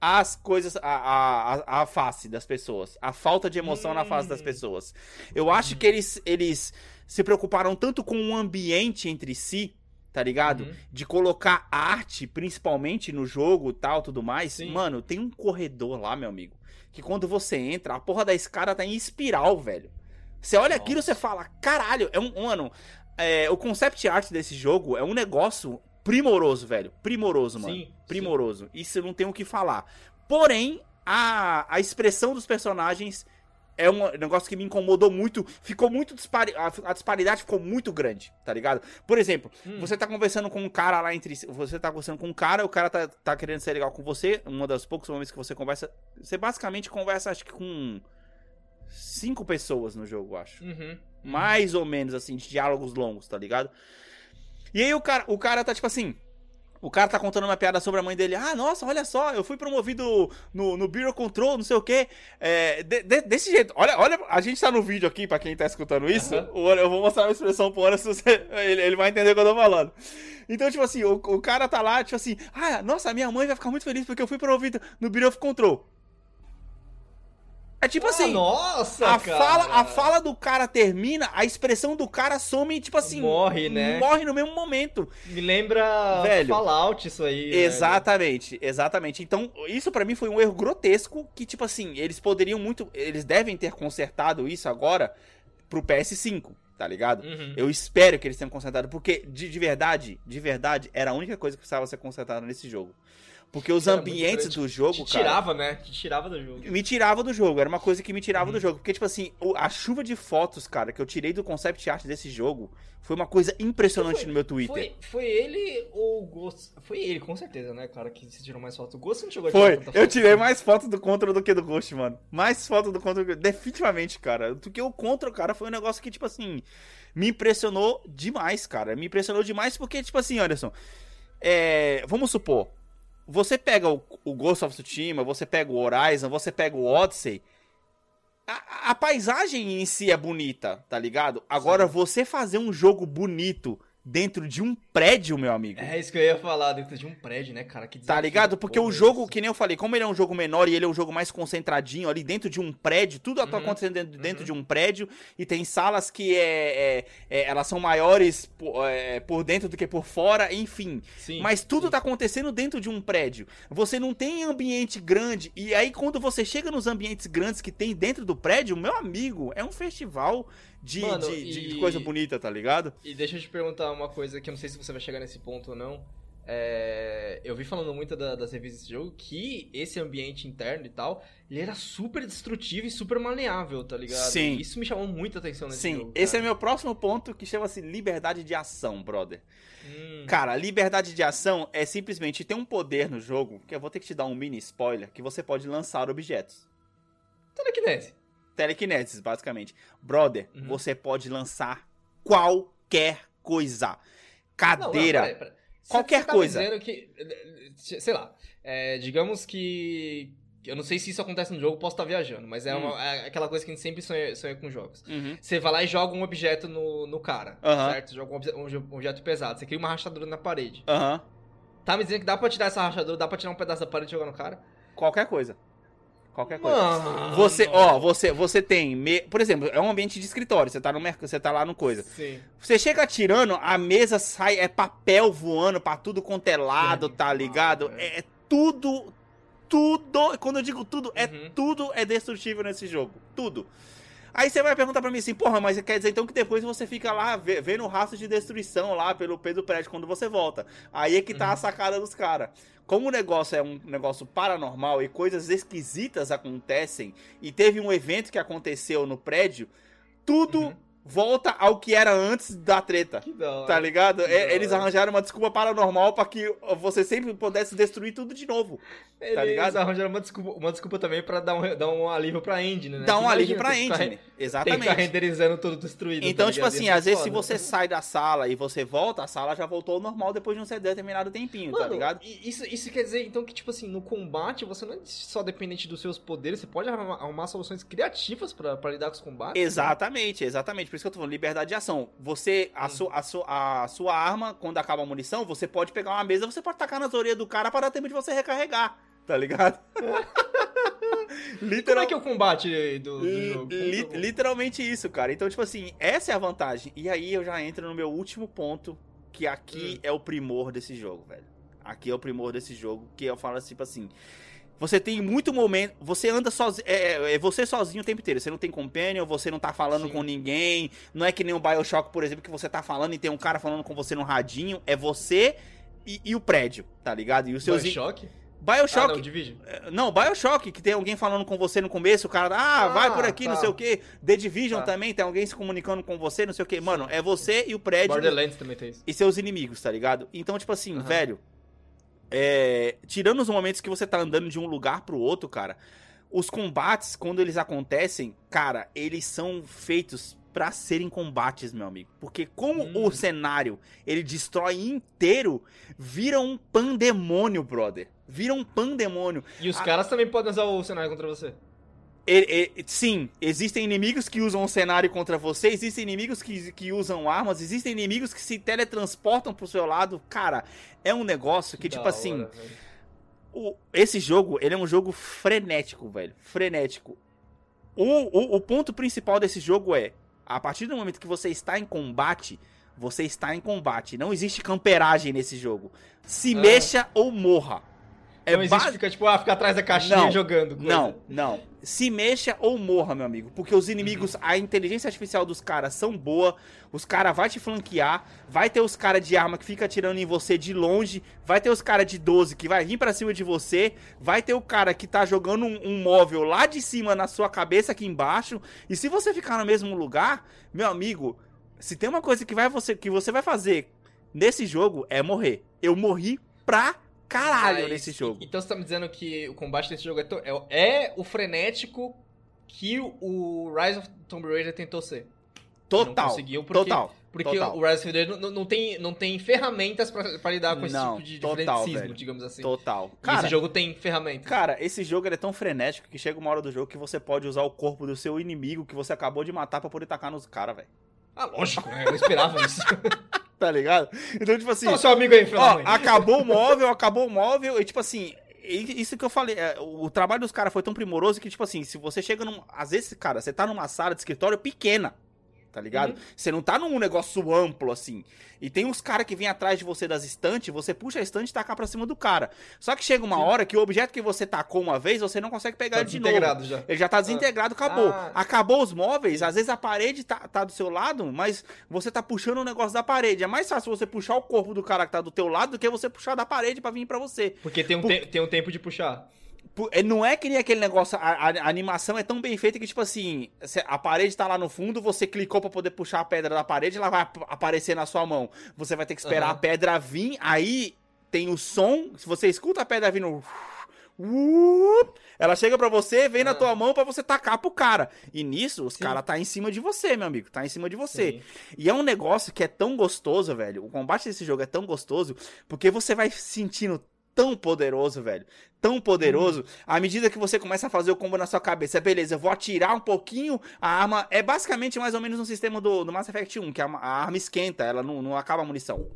A: as coisas, a, a, a, face das pessoas. A falta de emoção na face das
B: Hum.
A: pessoas. Eu acho que eles, eles se preocuparam tanto com o ambiente entre si, tá ligado?
B: Uhum.
A: de colocar arte, principalmente no jogo tal, tudo mais.
B: Sim.
A: Mano, tem um corredor lá, meu amigo, que quando você entra, a porra da escada tá em espiral, velho. Você olha aquilo e você fala, caralho, é um. Mano, é, o concept art desse jogo é um negócio primoroso, velho. Primoroso, mano.
B: Sim,
A: primoroso. Isso eu não tenho o que falar. Porém, a, a expressão dos personagens é um negócio que me incomodou muito. Ficou muito dispari a, disparidade ficou muito grande, tá ligado? Por exemplo,
B: Hum.
A: você tá conversando com um cara lá entre. Você tá conversando com um cara, o cara tá, tá querendo ser legal com você. Uma das poucos momentos que você conversa. Você basicamente conversa, acho que com. cinco pessoas no jogo, eu acho.
B: Uhum.
A: Mais ou menos, assim, de diálogos longos, tá ligado? E aí o cara, o cara tá tipo assim. O cara tá contando uma piada sobre a mãe dele. Ah, nossa, olha só, eu fui promovido no, no Bureau Control, não sei o quê. É, de- de- desse jeito. Olha, olha, a gente tá no vídeo aqui, pra quem tá escutando isso. Ana- Eu vou mostrar uma expressão pro você, ele, ele vai entender o que eu tô falando. Então, tipo assim, o, o cara tá lá, tipo assim, ah, nossa, minha mãe vai ficar muito feliz porque eu fui promovido no Bureau of Control. É tipo
B: Ah,
A: assim,
B: nossa,
A: a
B: cara.
A: fala, a fala do cara termina, a expressão do cara some, tipo assim.
B: Morre, né?
A: Morre no mesmo momento.
B: Me lembra
A: Velho.
B: Fallout isso aí. velho.
A: Exatamente, exatamente. Então, isso pra mim foi um erro grotesco que, tipo assim, eles poderiam muito. Eles devem ter consertado isso agora pro PS5, tá ligado?
B: Uhum.
A: Eu espero que eles tenham consertado, porque de, de verdade, de verdade, era a única coisa que precisava ser consertada nesse jogo. Porque os
B: Era
A: ambientes do jogo,
B: Te
A: cara.
B: tirava, né? Te tirava do jogo.
A: me tirava do jogo, era uma coisa que me tirava
B: Uhum.
A: do jogo. Porque, tipo assim, a chuva de fotos, cara, que eu tirei do concept art desse jogo foi uma coisa impressionante
B: Foi-
A: no meu Twitter.
B: Foi, foi ele ou o Ghost? Foi ele, com certeza, né, cara, que se tirou mais foto. O Ghost não chegou a tirar
A: Foi,
B: tanta
A: eu
B: foto.
A: tirei mais foto do Contra do que do Ghost, mano. Mais foto do Contra. Definitivamente, cara. Do que o Contra, cara, foi um negócio que, tipo assim, me impressionou demais, cara. Me impressionou demais porque, tipo assim, Anderson, é, vamos supor, você pega o, o Ghost of Tsushima, você pega o Horizon, você pega o Odyssey, a, a paisagem em si é bonita, tá ligado? Agora, você fazer um jogo bonito dentro de um prédio, meu amigo.
B: É isso que eu ia falar, dentro de um prédio, né, cara? Que
A: Tá ligado? Porque o jogo,
B: esse.
A: que nem eu falei, como ele é um jogo menor e ele é um jogo mais concentradinho ali dentro de um prédio, tudo tá
B: Uhum.
A: acontecendo dentro, dentro
B: Uhum.
A: de um prédio e tem salas que é, é- é- elas são maiores por, é, por dentro do que por fora, enfim.
B: Sim.
A: Mas tudo tá acontecendo dentro de um prédio. Você não tem ambiente grande e aí quando você chega nos ambientes grandes que tem dentro do prédio, meu amigo, é um festival de,
B: Mano,
A: de- de
B: e-
A: coisa bonita, tá ligado?
B: E deixa eu te perguntar uma coisa que eu não sei se você vai chegar nesse ponto ou não. É, eu vi falando muito da- das revistas desse jogo que esse ambiente interno e tal, ele era super destrutivo e super maleável, tá ligado?
A: Sim.
B: Isso me chamou muita atenção nesse
A: Sim,
B: jogo.
A: esse é meu próximo ponto que chama-se liberdade de ação, brother.
B: Hum,
A: Cara, liberdade de ação é simplesmente ter um poder no jogo, que eu vou ter que te dar um mini spoiler, que você pode lançar objetos.
B: telecinese.
A: Telekinesis, basicamente. Brother,
B: Uhum.
A: você pode lançar qualquer coisa.
B: Não, não,
A: Cadeira.
B: peraí, peraí. Você-
A: Qualquer
B: tá
A: coisa.
B: Que, sei lá, é, digamos que eu não sei se isso acontece no jogo, posso estar viajando, mas é,
A: Hum.
B: uma- é aquela coisa que a gente sempre sonha, sonha com jogos.
A: Uhum.
B: Você vai lá e joga um objeto no, no cara,
A: Aham.
B: certo? Joga um, um um objeto pesado. Você cria uma rachadura na parede.
A: Aham.
B: Tá me dizendo que dá pra tirar essa rachadura, dá pra tirar um pedaço da parede e jogar no cara?
A: Qualquer coisa. Qualquer coisa.
B: Mano.
A: Você, ó, você, você tem, me- por exemplo, é um ambiente de escritório, você tá no mercado, você tá lá no coisa.
B: Sim.
A: Você chega atirando, a mesa sai, é papel voando pra tudo quanto é lado, tá ligado?
B: velho.
A: É tudo, tudo, quando eu digo tudo, é
B: Uhum.
A: tudo é destrutível nesse jogo, tudo. Aí você vai perguntar pra mim assim, porra, mas quer dizer então que depois você fica lá vendo o rastro de destruição lá pelo pé do prédio quando você volta. Aí é que tá a
B: Uhum.
A: sacada dos caras. Como o negócio é um negócio paranormal e coisas esquisitas acontecem, e teve um evento que aconteceu no prédio, tudo
B: Uhum.
A: Volta ao que era antes da treta.
B: Que da hora.
A: Tá ligado? É, eles arranjaram uma desculpa paranormal pra que você sempre pudesse destruir tudo de novo.
B: Eles
A: tá ligado?
B: arranjaram uma desculpa, uma desculpa também pra dar um, dar um alívio pra engine, né?
A: Dá um alívio pra
B: ficar
A: engine.
B: re- Tem que
A: Exatamente.
B: renderizando tudo destruído.
A: Então,
B: tá
A: tipo
B: ligado?
A: assim,
B: ser
A: às vezes se você sai da sala e você volta, a sala já voltou ao normal depois de um determinado tempinho, tá
B: Mano,
A: ligado?
B: e Isso, isso quer dizer, então, que, tipo assim, no combate você não é só dependente dos seus poderes, você pode arrumar, arrumar soluções criativas pra lidar com os combates.
A: Exatamente, exatamente. Por isso que eu tô falando, liberdade de ação. Você, a, su, a, su, a sua arma, quando acaba a munição, você pode pegar uma mesa, você pode tacar nas orelhas do cara para dar tempo de você recarregar. Tá ligado?
B: E como é que é o combate do, do
A: Li-
B: jogo?
A: li-
B: Como que é
A: literalmente isso, cara. Então, tipo assim, essa é a vantagem. E aí eu já entro no meu último ponto, que aqui
B: Hum.
A: é o primor desse jogo, velho. Aqui é o primor desse jogo, que eu falo tipo assim. Você tem muito momento. Você anda sozinho. É, é você sozinho o tempo inteiro. Você não tem companion, você não tá falando
B: Sim.
A: com ninguém. Não é que nem o Bioshock, por exemplo, que você tá falando e tem um cara falando com você no radinho. É você e, e o prédio, tá ligado? E os seus.
B: Bioshock?
A: Bioshock.
B: Ah, não, Division.
A: Não, Bioshock, que tem alguém falando com você no começo, o cara, ah,
B: Ah,
A: vai por aqui,
B: tá.
A: não sei o que. The Division
B: Tá.
A: também, tem alguém se comunicando com você, não sei o que. Mano, é você e o prédio
B: Borderlands também tem isso.
A: e seus inimigos, tá ligado? Então, tipo assim, velho, é, tirando os momentos que você tá andando de um lugar pro outro, cara, os combates, quando eles acontecem, cara, eles são feitos para serem combates, meu amigo. Porque como hum. o cenário ele destrói inteiro, vira um pandemônio, brother. Vira um pandemônio.
B: E os A... caras também podem usar o cenário contra você.
A: Ele, ele, sim, existem inimigos que usam o cenário contra você, existem inimigos que, que usam armas, existem inimigos que se teletransportam pro seu lado. Cara, é um negócio que, que tipo assim. o, esse jogo, ele é um jogo frenético, velho. Frenético. O, o, o ponto principal desse jogo é: a partir do momento que você está em combate, você está em combate. Não existe camperagem nesse jogo. Se ah. mexa ou morra.
B: É não existe fica, tipo, ah, fica atrás da caixinha não, jogando.
A: Coisa. Não, não. Se mexa ou morra, meu amigo. Porque os inimigos, uhum. a inteligência artificial dos caras são boa. Os caras vai te flanquear. Vai ter os caras de arma que fica atirando em você de longe. Vai ter os caras de 12 que vai vir para cima de você. Vai ter o cara que tá jogando um, um, móvel lá de cima na sua cabeça aqui embaixo. E se você ficar no mesmo lugar, meu amigo, se tem uma coisa que, vai você, que você vai fazer nesse jogo é morrer. Eu morri pra caralho Mas, nesse jogo.
B: Então você tá me dizendo que o combate desse jogo é, to... é, é o frenético que o Rise of Tomb Raider tentou ser.
A: Total. Não conseguiu porque, total.
B: Porque
A: total.
B: o Rise of Tomb Raider não, não, tem, não tem ferramentas pra, lidar com esse tipo de, total, digamos assim.
A: Total.
B: Cara, esse jogo tem ferramentas.
A: Cara, esse jogo é tão frenético que chega uma hora do jogo que você pode usar o corpo do seu inimigo que você acabou de matar pra poder tacar nos caras, velho.
B: Ah, lógico, né? Eu esperava isso.
A: tá ligado? Então, tipo assim.
B: Ó, seu amigo aí,
A: ó, acabou o móvel, acabou o móvel, e tipo assim. Isso que eu falei, é, o trabalho dos caras foi tão primoroso que, tipo assim, se você chega num. Às vezes, cara, você tá numa sala de escritório pequena tá ligado? Uhum. Você não tá num negócio amplo assim. E tem uns caras que vêm atrás de você das estantes, você puxa a estante e taca pra cima do cara. Só que chega uma Sim. hora que o objeto que você tacou uma vez, você não consegue pegar
B: tá
A: ele de novo.
B: Já.
A: Ele já tá desintegrado, ah. acabou. Ah. Acabou os móveis, às vezes a parede tá, tá do seu lado, mas você tá puxando o negócio da parede. É mais fácil você puxar o corpo do cara que tá do teu lado do que você puxar da parede para vir para você.
B: Porque tem um, Por... te tem um tempo de puxar.
A: É, não é que nem aquele negócio, a, a, animação é tão bem feita que, tipo assim, a parede tá lá no fundo, você clicou para poder puxar a pedra da parede, ela vai aparecer na sua mão. Você vai ter que esperar uhum. a pedra vir, aí tem o som, se você escuta a pedra vindo. Ela chega para você, vem na tua mão para você tacar pro cara. E nisso, os caras tá em cima de você, meu amigo. Tá em cima de você. Sim. E é um negócio que é tão gostoso, velho. O combate desse jogo é tão gostoso, porque você vai sentindo tão poderoso, velho. Tão poderoso. Hum. À medida que você começa a fazer o combo na sua cabeça, beleza, eu vou atirar um pouquinho, a arma. É basicamente mais ou menos um sistema do, do Mass Effect 1, que a, a arma esquenta, ela não, não acaba a munição.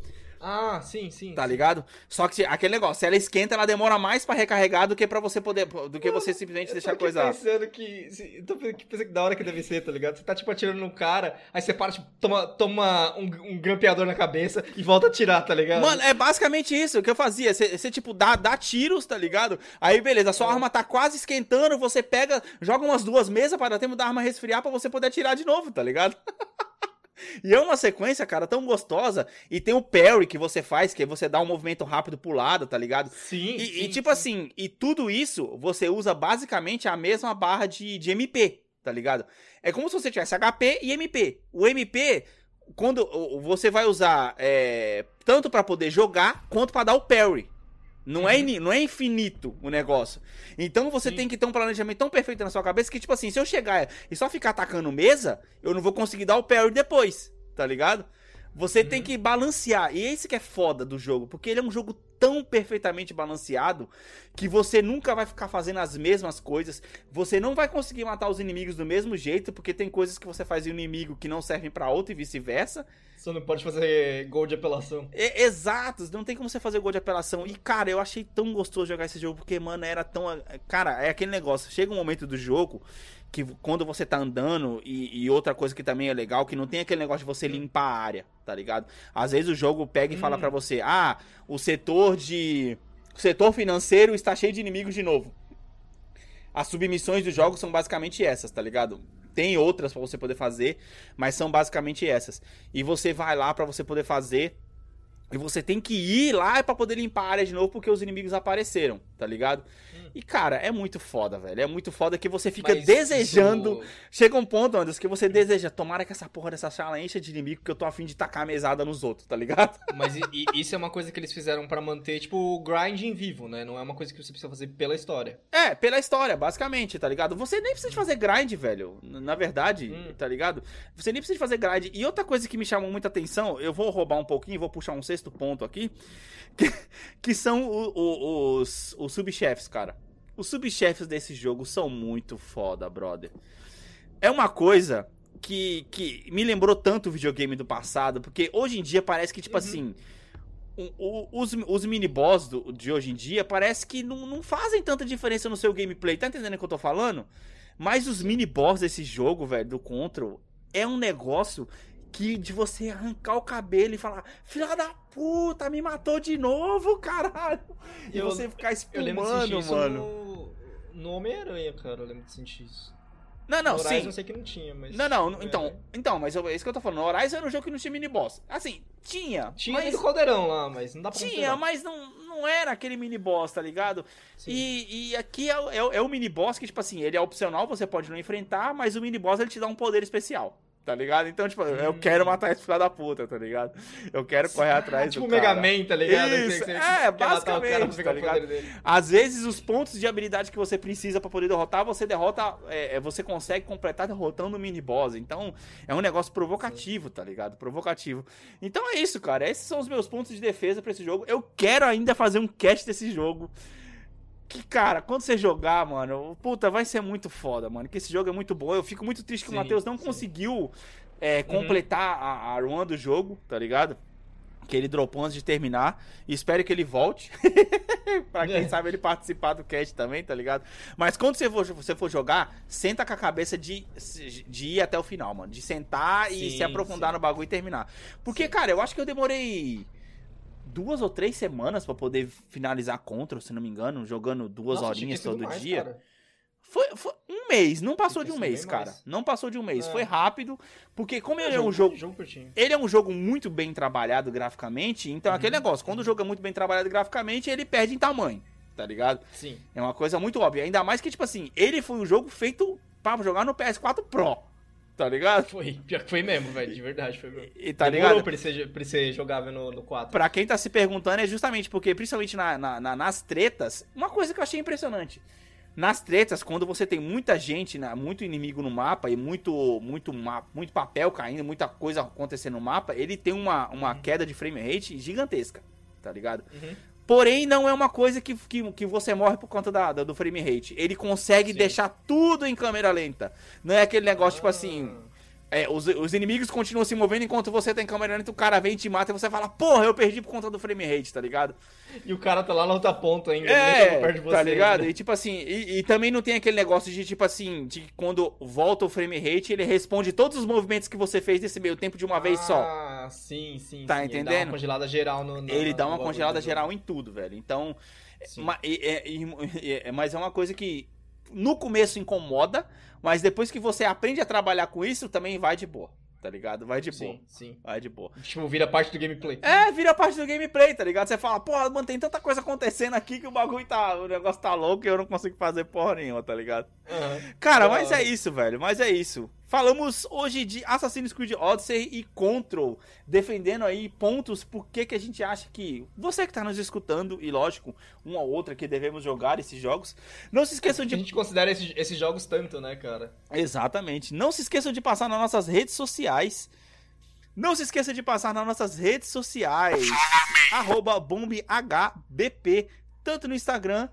B: Ah, sim, sim.
A: Tá
B: sim.
A: ligado? Só que aquele negócio, se ela esquenta, ela demora mais para recarregar do que para você poder. Do que você simplesmente deixar a coisa.
B: Eu tô pensando que. Eu tô pensando que da hora que deve ser, tá ligado? Você tá tipo atirando no cara, aí você para, tipo, toma, toma um, um grampeador na cabeça e volta a atirar, tá ligado?
A: Mano, é basicamente isso que eu fazia. Você, você tipo, dá, dá tiros, tá ligado? Aí, beleza, a sua é. arma tá quase esquentando, você pega, joga umas duas mesas para dar tempo da arma resfriar para você poder atirar de novo, tá ligado? E é uma sequência, cara, tão gostosa. E tem o parry que você faz, que você dá um movimento rápido pro lado, tá ligado?
B: Sim.
A: E,
B: sim,
A: e tipo sim. assim, e tudo isso você usa basicamente a mesma barra de, de MP, tá ligado? É como se você tivesse HP e MP. O MP, quando você vai usar é, tanto para poder jogar quanto para dar o parry. Não, é não é infinito o negócio. Então você Sim. tem que ter um planejamento tão perfeito na sua cabeça que, tipo assim, se eu chegar e só ficar atacando mesa, eu não vou conseguir dar o parry depois, tá ligado? Você uhum. tem que balancear. E esse que é foda do jogo, porque ele é um jogo tão perfeitamente balanceado que você nunca vai ficar fazendo as mesmas coisas. Você não vai conseguir matar os inimigos do mesmo jeito, porque tem coisas que você faz em um inimigo que não servem para outro e vice-versa.
B: Você não pode fazer gol de apelação.
A: É, exato, não tem como você fazer gol de apelação. E, cara, eu achei tão gostoso jogar esse jogo, porque, mano, era tão. Cara, é aquele negócio. Chega um momento do jogo que quando você tá andando, e, e, outra coisa que também é legal, que não tem aquele negócio de você limpar a área, tá ligado? Às vezes o jogo pega e hum. fala para você, ah, o setor de. O setor financeiro está cheio de inimigos de novo. As submissões dos jogos são basicamente essas, tá ligado? Tem outras para você poder fazer, mas são basicamente essas. E você vai lá para você poder fazer. E você tem que ir lá para poder limpar a área de novo porque os inimigos apareceram, tá ligado?
B: Hum.
A: E, cara, é muito foda, velho. É muito foda que você fica
B: Mas
A: desejando.
B: isso-
A: Chega um ponto, Anderson, que você deseja, tomara que essa porra dessa sala encha de inimigo, que eu tô afim de tacar a mesada nos outros, tá ligado?
B: Mas i- i- isso é uma coisa que eles fizeram pra manter, tipo, o grind em vivo, né? Não é uma coisa que você precisa fazer pela história.
A: É, pela história, basicamente, tá ligado? Você nem precisa de fazer grind, velho. Na verdade,
B: Hum.
A: tá ligado? Você nem precisa de fazer grind. E outra coisa que me chamou muita atenção, eu vou roubar um pouquinho, vou puxar um sexto ponto aqui, que, que são o- o- os, os subchefes, cara. Os subchefes desse jogo são muito foda, brother. É uma coisa que, que me lembrou tanto o videogame do passado, porque hoje em dia parece que, tipo
B: Uhum.
A: assim. o- o- os, os mini-boss do- de hoje em dia parece que não, não fazem tanta diferença no seu gameplay. Tá entendendo o que eu tô falando? Mas os mini-boss desse jogo, velho, do Control, é um negócio que de você arrancar o cabelo e falar: Filha da puta, me matou de novo, caralho. E
B: Eu-
A: você ficar espumando, mano.
B: no, no Homem-Aranha, cara. Eu lembro de sentir isso.
A: Não, não,
B: no Horizon
A: sim.
B: eu sei que não tinha, mas...
A: Não, não, então, então, mas eu- é isso que eu tô falando. No Horizon era um jogo que não tinha mini-boss. Assim, tinha.
B: Tinha
A: mas...
B: do caldeirão lá, mas não dá pra
A: Tinha,
B: considerar.
A: mas não, não era aquele mini-boss, tá ligado?
B: Sim.
A: E, e aqui é, o- é, o- é o mini-boss que, tipo assim, ele é opcional, você pode não enfrentar, mas o mini-boss ele te dá um poder especial. Tá ligado? Então, tipo, eu
B: Hum.
A: quero matar esse filho da puta, tá ligado? Eu quero correr atrás
B: tipo
A: do
B: o Mega. Man, tá ligado?
A: Isso,
B: Você-
A: é, basicamente, tá ligado? Às vezes, os pontos de habilidade que você precisa pra poder derrotar, você derrota, é, é, você consegue completar derrotando o mini-boss. Então, é um negócio provocativo, tá ligado? Provocativo. Então é isso, cara. Esses são os meus pontos de defesa pra esse jogo. Eu quero ainda fazer um cast desse jogo. Que, cara, quando você jogar, mano, puta, vai ser muito foda, mano. Que esse jogo é muito bom. Eu fico muito triste que
B: Sim,
A: o Matheus não
B: sim.
A: conseguiu é, completar a, a run do jogo, tá ligado? Que ele dropou antes de terminar. E espero que ele volte. pra quem
B: É.
A: sabe ele participar do cast também, tá ligado? Mas quando você for, você for jogar, senta com a cabeça de, de ir até o final, mano. De sentar e
B: Sim,
A: se aprofundar no bagulho e terminar. Porque, cara, eu acho que eu demorei duas ou três semanas pra poder finalizar Control, se não me engano, jogando duas
B: Nossa,
A: horinhas todo
B: mais,
A: dia.
B: cara.
A: Foi, foi um mês, não passou de um mês, cara.
B: mais.
A: Não passou de um mês.
B: É.
A: Foi rápido, porque como ele é um jogo
B: Jogo
A: ele é um jogo muito bem trabalhado graficamente, então
B: Uhum.
A: aquele negócio, quando o jogo é muito bem trabalhado graficamente, ele perde em tamanho, tá ligado?
B: Sim.
A: É uma coisa muito óbvia. Ainda mais que, tipo assim, ele foi um jogo feito pra jogar no PS4 Pro, tá ligado?
B: Foi. Pior que foi mesmo, velho. De verdade, foi mesmo.
A: E tá
B: Demorou
A: ligado?
B: pra ele, ser, pra ele ser jogável no, no 4.
A: Pra quem tá se perguntando, é justamente porque, principalmente na- na- na- nas tretas, uma coisa que eu achei impressionante. Nas tretas, quando você tem muita gente, né, muito inimigo no mapa e muito, muito, ma- muito papel caindo, muita coisa acontecendo no mapa, ele tem uma, uma queda de frame rate gigantesca, tá ligado?
B: Uhum.
A: Porém, não é uma coisa que, que, que você morre por conta da, da- do frame rate. Ele consegue
B: Sim.
A: deixar tudo em câmera lenta. Não é aquele negócio, tipo
B: Ah.
A: assim, é, os, os inimigos continuam se movendo enquanto você tá em câmera lenta, o cara vem e te mata e você fala, porra, eu perdi por conta do frame rate, tá ligado?
B: E o cara tá lá na outra ponta ainda.
A: É,
B: perto de você
A: tá ligado? E tipo assim, e, e também não tem aquele negócio de tipo assim, de que quando volta o frame rate, ele responde todos os movimentos que você fez nesse meio tempo de uma vez só.
B: Ah, sim, sim.
A: Tá
B: sim. Ele dá
A: entendendo?
B: uma congelada geral no. no-
A: Ele dá uma congelada geral em tudo, velho. Então, ma- e- e- mas é uma coisa que no começo incomoda, mas depois que você aprende a trabalhar com isso, também vai de boa, tá ligado? Vai de boa.
B: Sim, sim.
A: Vai de boa.
B: Tipo, vira parte do gameplay.
A: É, vira parte do gameplay, tá ligado? Você fala, porra, mano, tem tanta coisa acontecendo aqui que o bagulho tá. O negócio tá louco e eu não consigo fazer porra nenhuma, tá ligado?
B: Aham.
A: Cara, mas é isso, velho. Mas é isso. Falamos hoje de Assassin's Creed Odyssey e Control, defendendo aí pontos por que que a gente acha que você que tá nos escutando, e lógico, um ou outra que devemos jogar esses jogos, não se esqueçam
B: A
A: de
B: gente considera esses, esses jogos tanto, né, cara?
A: Exatamente. Não se esqueçam de passar nas nossas redes sociais. Não se esqueça de passar nas nossas redes sociais. Arroba BombHBP. Tanto no Instagram.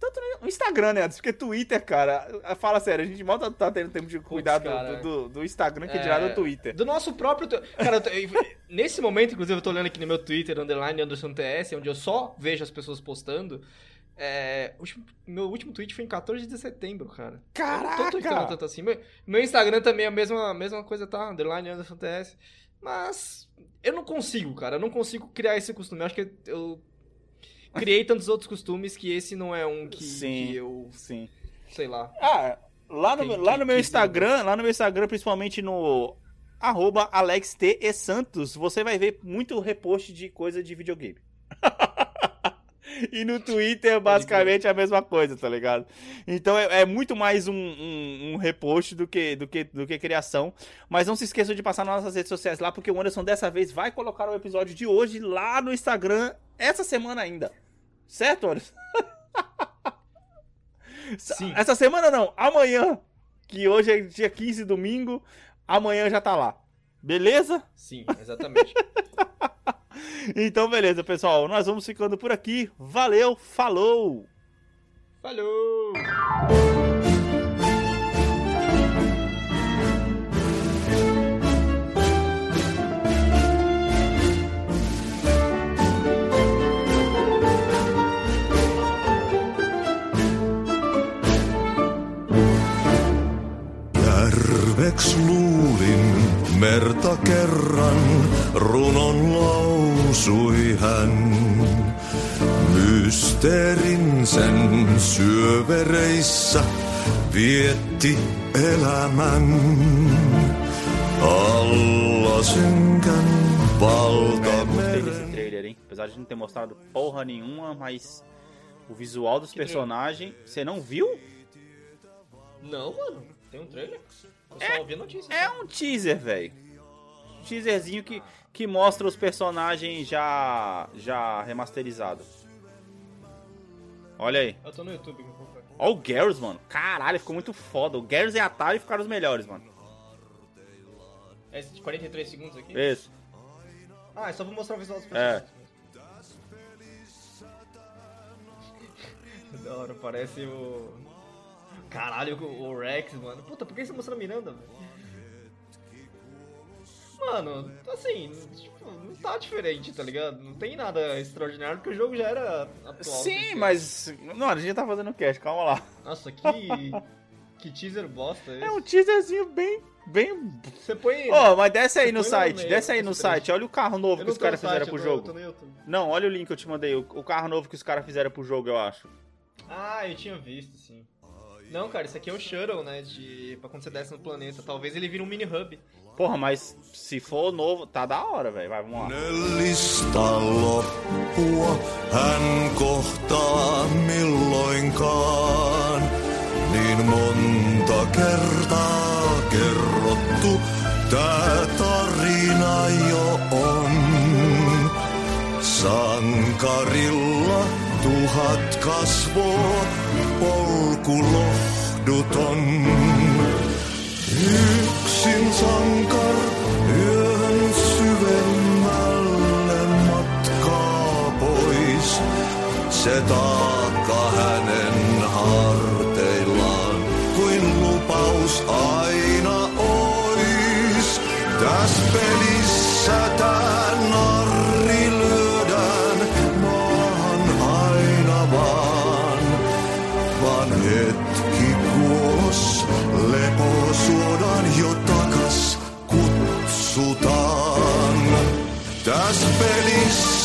A: Tanto no Instagram, né? Porque Twitter, cara. Fala sério, a gente mal tá, tá tendo tempo de cuidar do-
B: cara.
A: do, do, do Instagram que
B: É,
A: dirá do Twitter.
B: Do nosso próprio. Cara, eu tô- eu- nesse momento, inclusive, eu tô olhando aqui no meu Twitter, underline Anderson TS, onde eu só vejo as pessoas postando. É, meu último tweet foi em 14 de setembro, cara. Eu
A: Caraca!
B: tô tweetando tanto assim. Meu, meu Instagram também é a mesma, mesma coisa, tá? Underline Anderson TS. Mas eu não consigo, cara. Eu não consigo criar esse costume. Eu acho que eu criei tantos outros costumes que esse não é um que,
A: Sim.
B: que eu,
A: Sim.
B: sei lá.
A: Ah, lá no,
B: Tem
A: lá no meu Instagram, lá no meu Instagram, principalmente no arroba Alex T. E Santos, você vai ver muito repost de coisa de videogame. e no Twitter, basicamente, é a mesma coisa, tá ligado? Então é, é muito mais um, um, um, repost do que, do, que, do que criação. Mas não se esqueçam de passar nas nossas redes sociais lá, porque o Anderson dessa vez vai colocar o episódio de hoje lá no Instagram, essa semana ainda. Certo, Anderson? Sim. Essa semana não, amanhã. Que hoje é dia 15, domingo. Amanhã já tá lá. Beleza?
B: Sim, exatamente.
A: então, beleza, pessoal. Nós vamos ficando por aqui. Valeu, falou!
B: Falou!
C: Järveks luulin merta kerran, runon lausui hän. Mysteerin sen syövereissä vietti elämän. Alla synkän
A: trailer, hein? Apesar de não ter mostrado porra nenhuma, mas o visual dos personagens, você não viu?
B: Não, mano. Tem um trailer? Eu é, só ouvi notícia.
A: É um teaser, velho. Um teaserzinho que, que mostra os personagens já já remasterizados. Olha aí.
B: Eu tô no YouTube.
A: Olha o Garrus, mano. Caralho, ficou muito foda. O Garrus e a Atari ficaram os melhores, mano.
B: Esse de 43 segundos aqui?
A: Isso.
B: Ah, é só vou mostrar o visual dos personagens. É. da hora, parece o. Caralho, o Rex, mano. Puta, por que você mostrou a Miranda, velho? Mano, assim, tipo, não tá diferente, tá ligado? Não tem nada extraordinário porque o jogo já era atual.
A: Sim, mas. Não, a gente tá fazendo cast, calma lá.
B: Nossa, que. que teaser bosta esse.
A: É um teaserzinho bem. Bem.
B: Você põe.
A: Ó, oh, mas desce aí no site, no desce aí no site. Olha o carro novo que os caras fizeram pro jogo. Não, olha o link que eu te mandei. O, o carro novo que os caras fizeram pro jogo, eu acho.
B: Ah, eu tinha visto, sim. Não, cara, isso aqui é o Shuttle, né? De... Pra quando você desce no planeta. Talvez ele vire um mini hub.
A: Porra, mas se for novo, tá da hora, velho. Vai, vamos lá.
C: loppua hän kohtaa milloinkaan. Niin monta kertaa kerrottu, tää tarina jo on. Sankarilla tuhat kasvoa, polku lohduton. Yksin sankar yön syvemmälle matkaa pois. Se taakka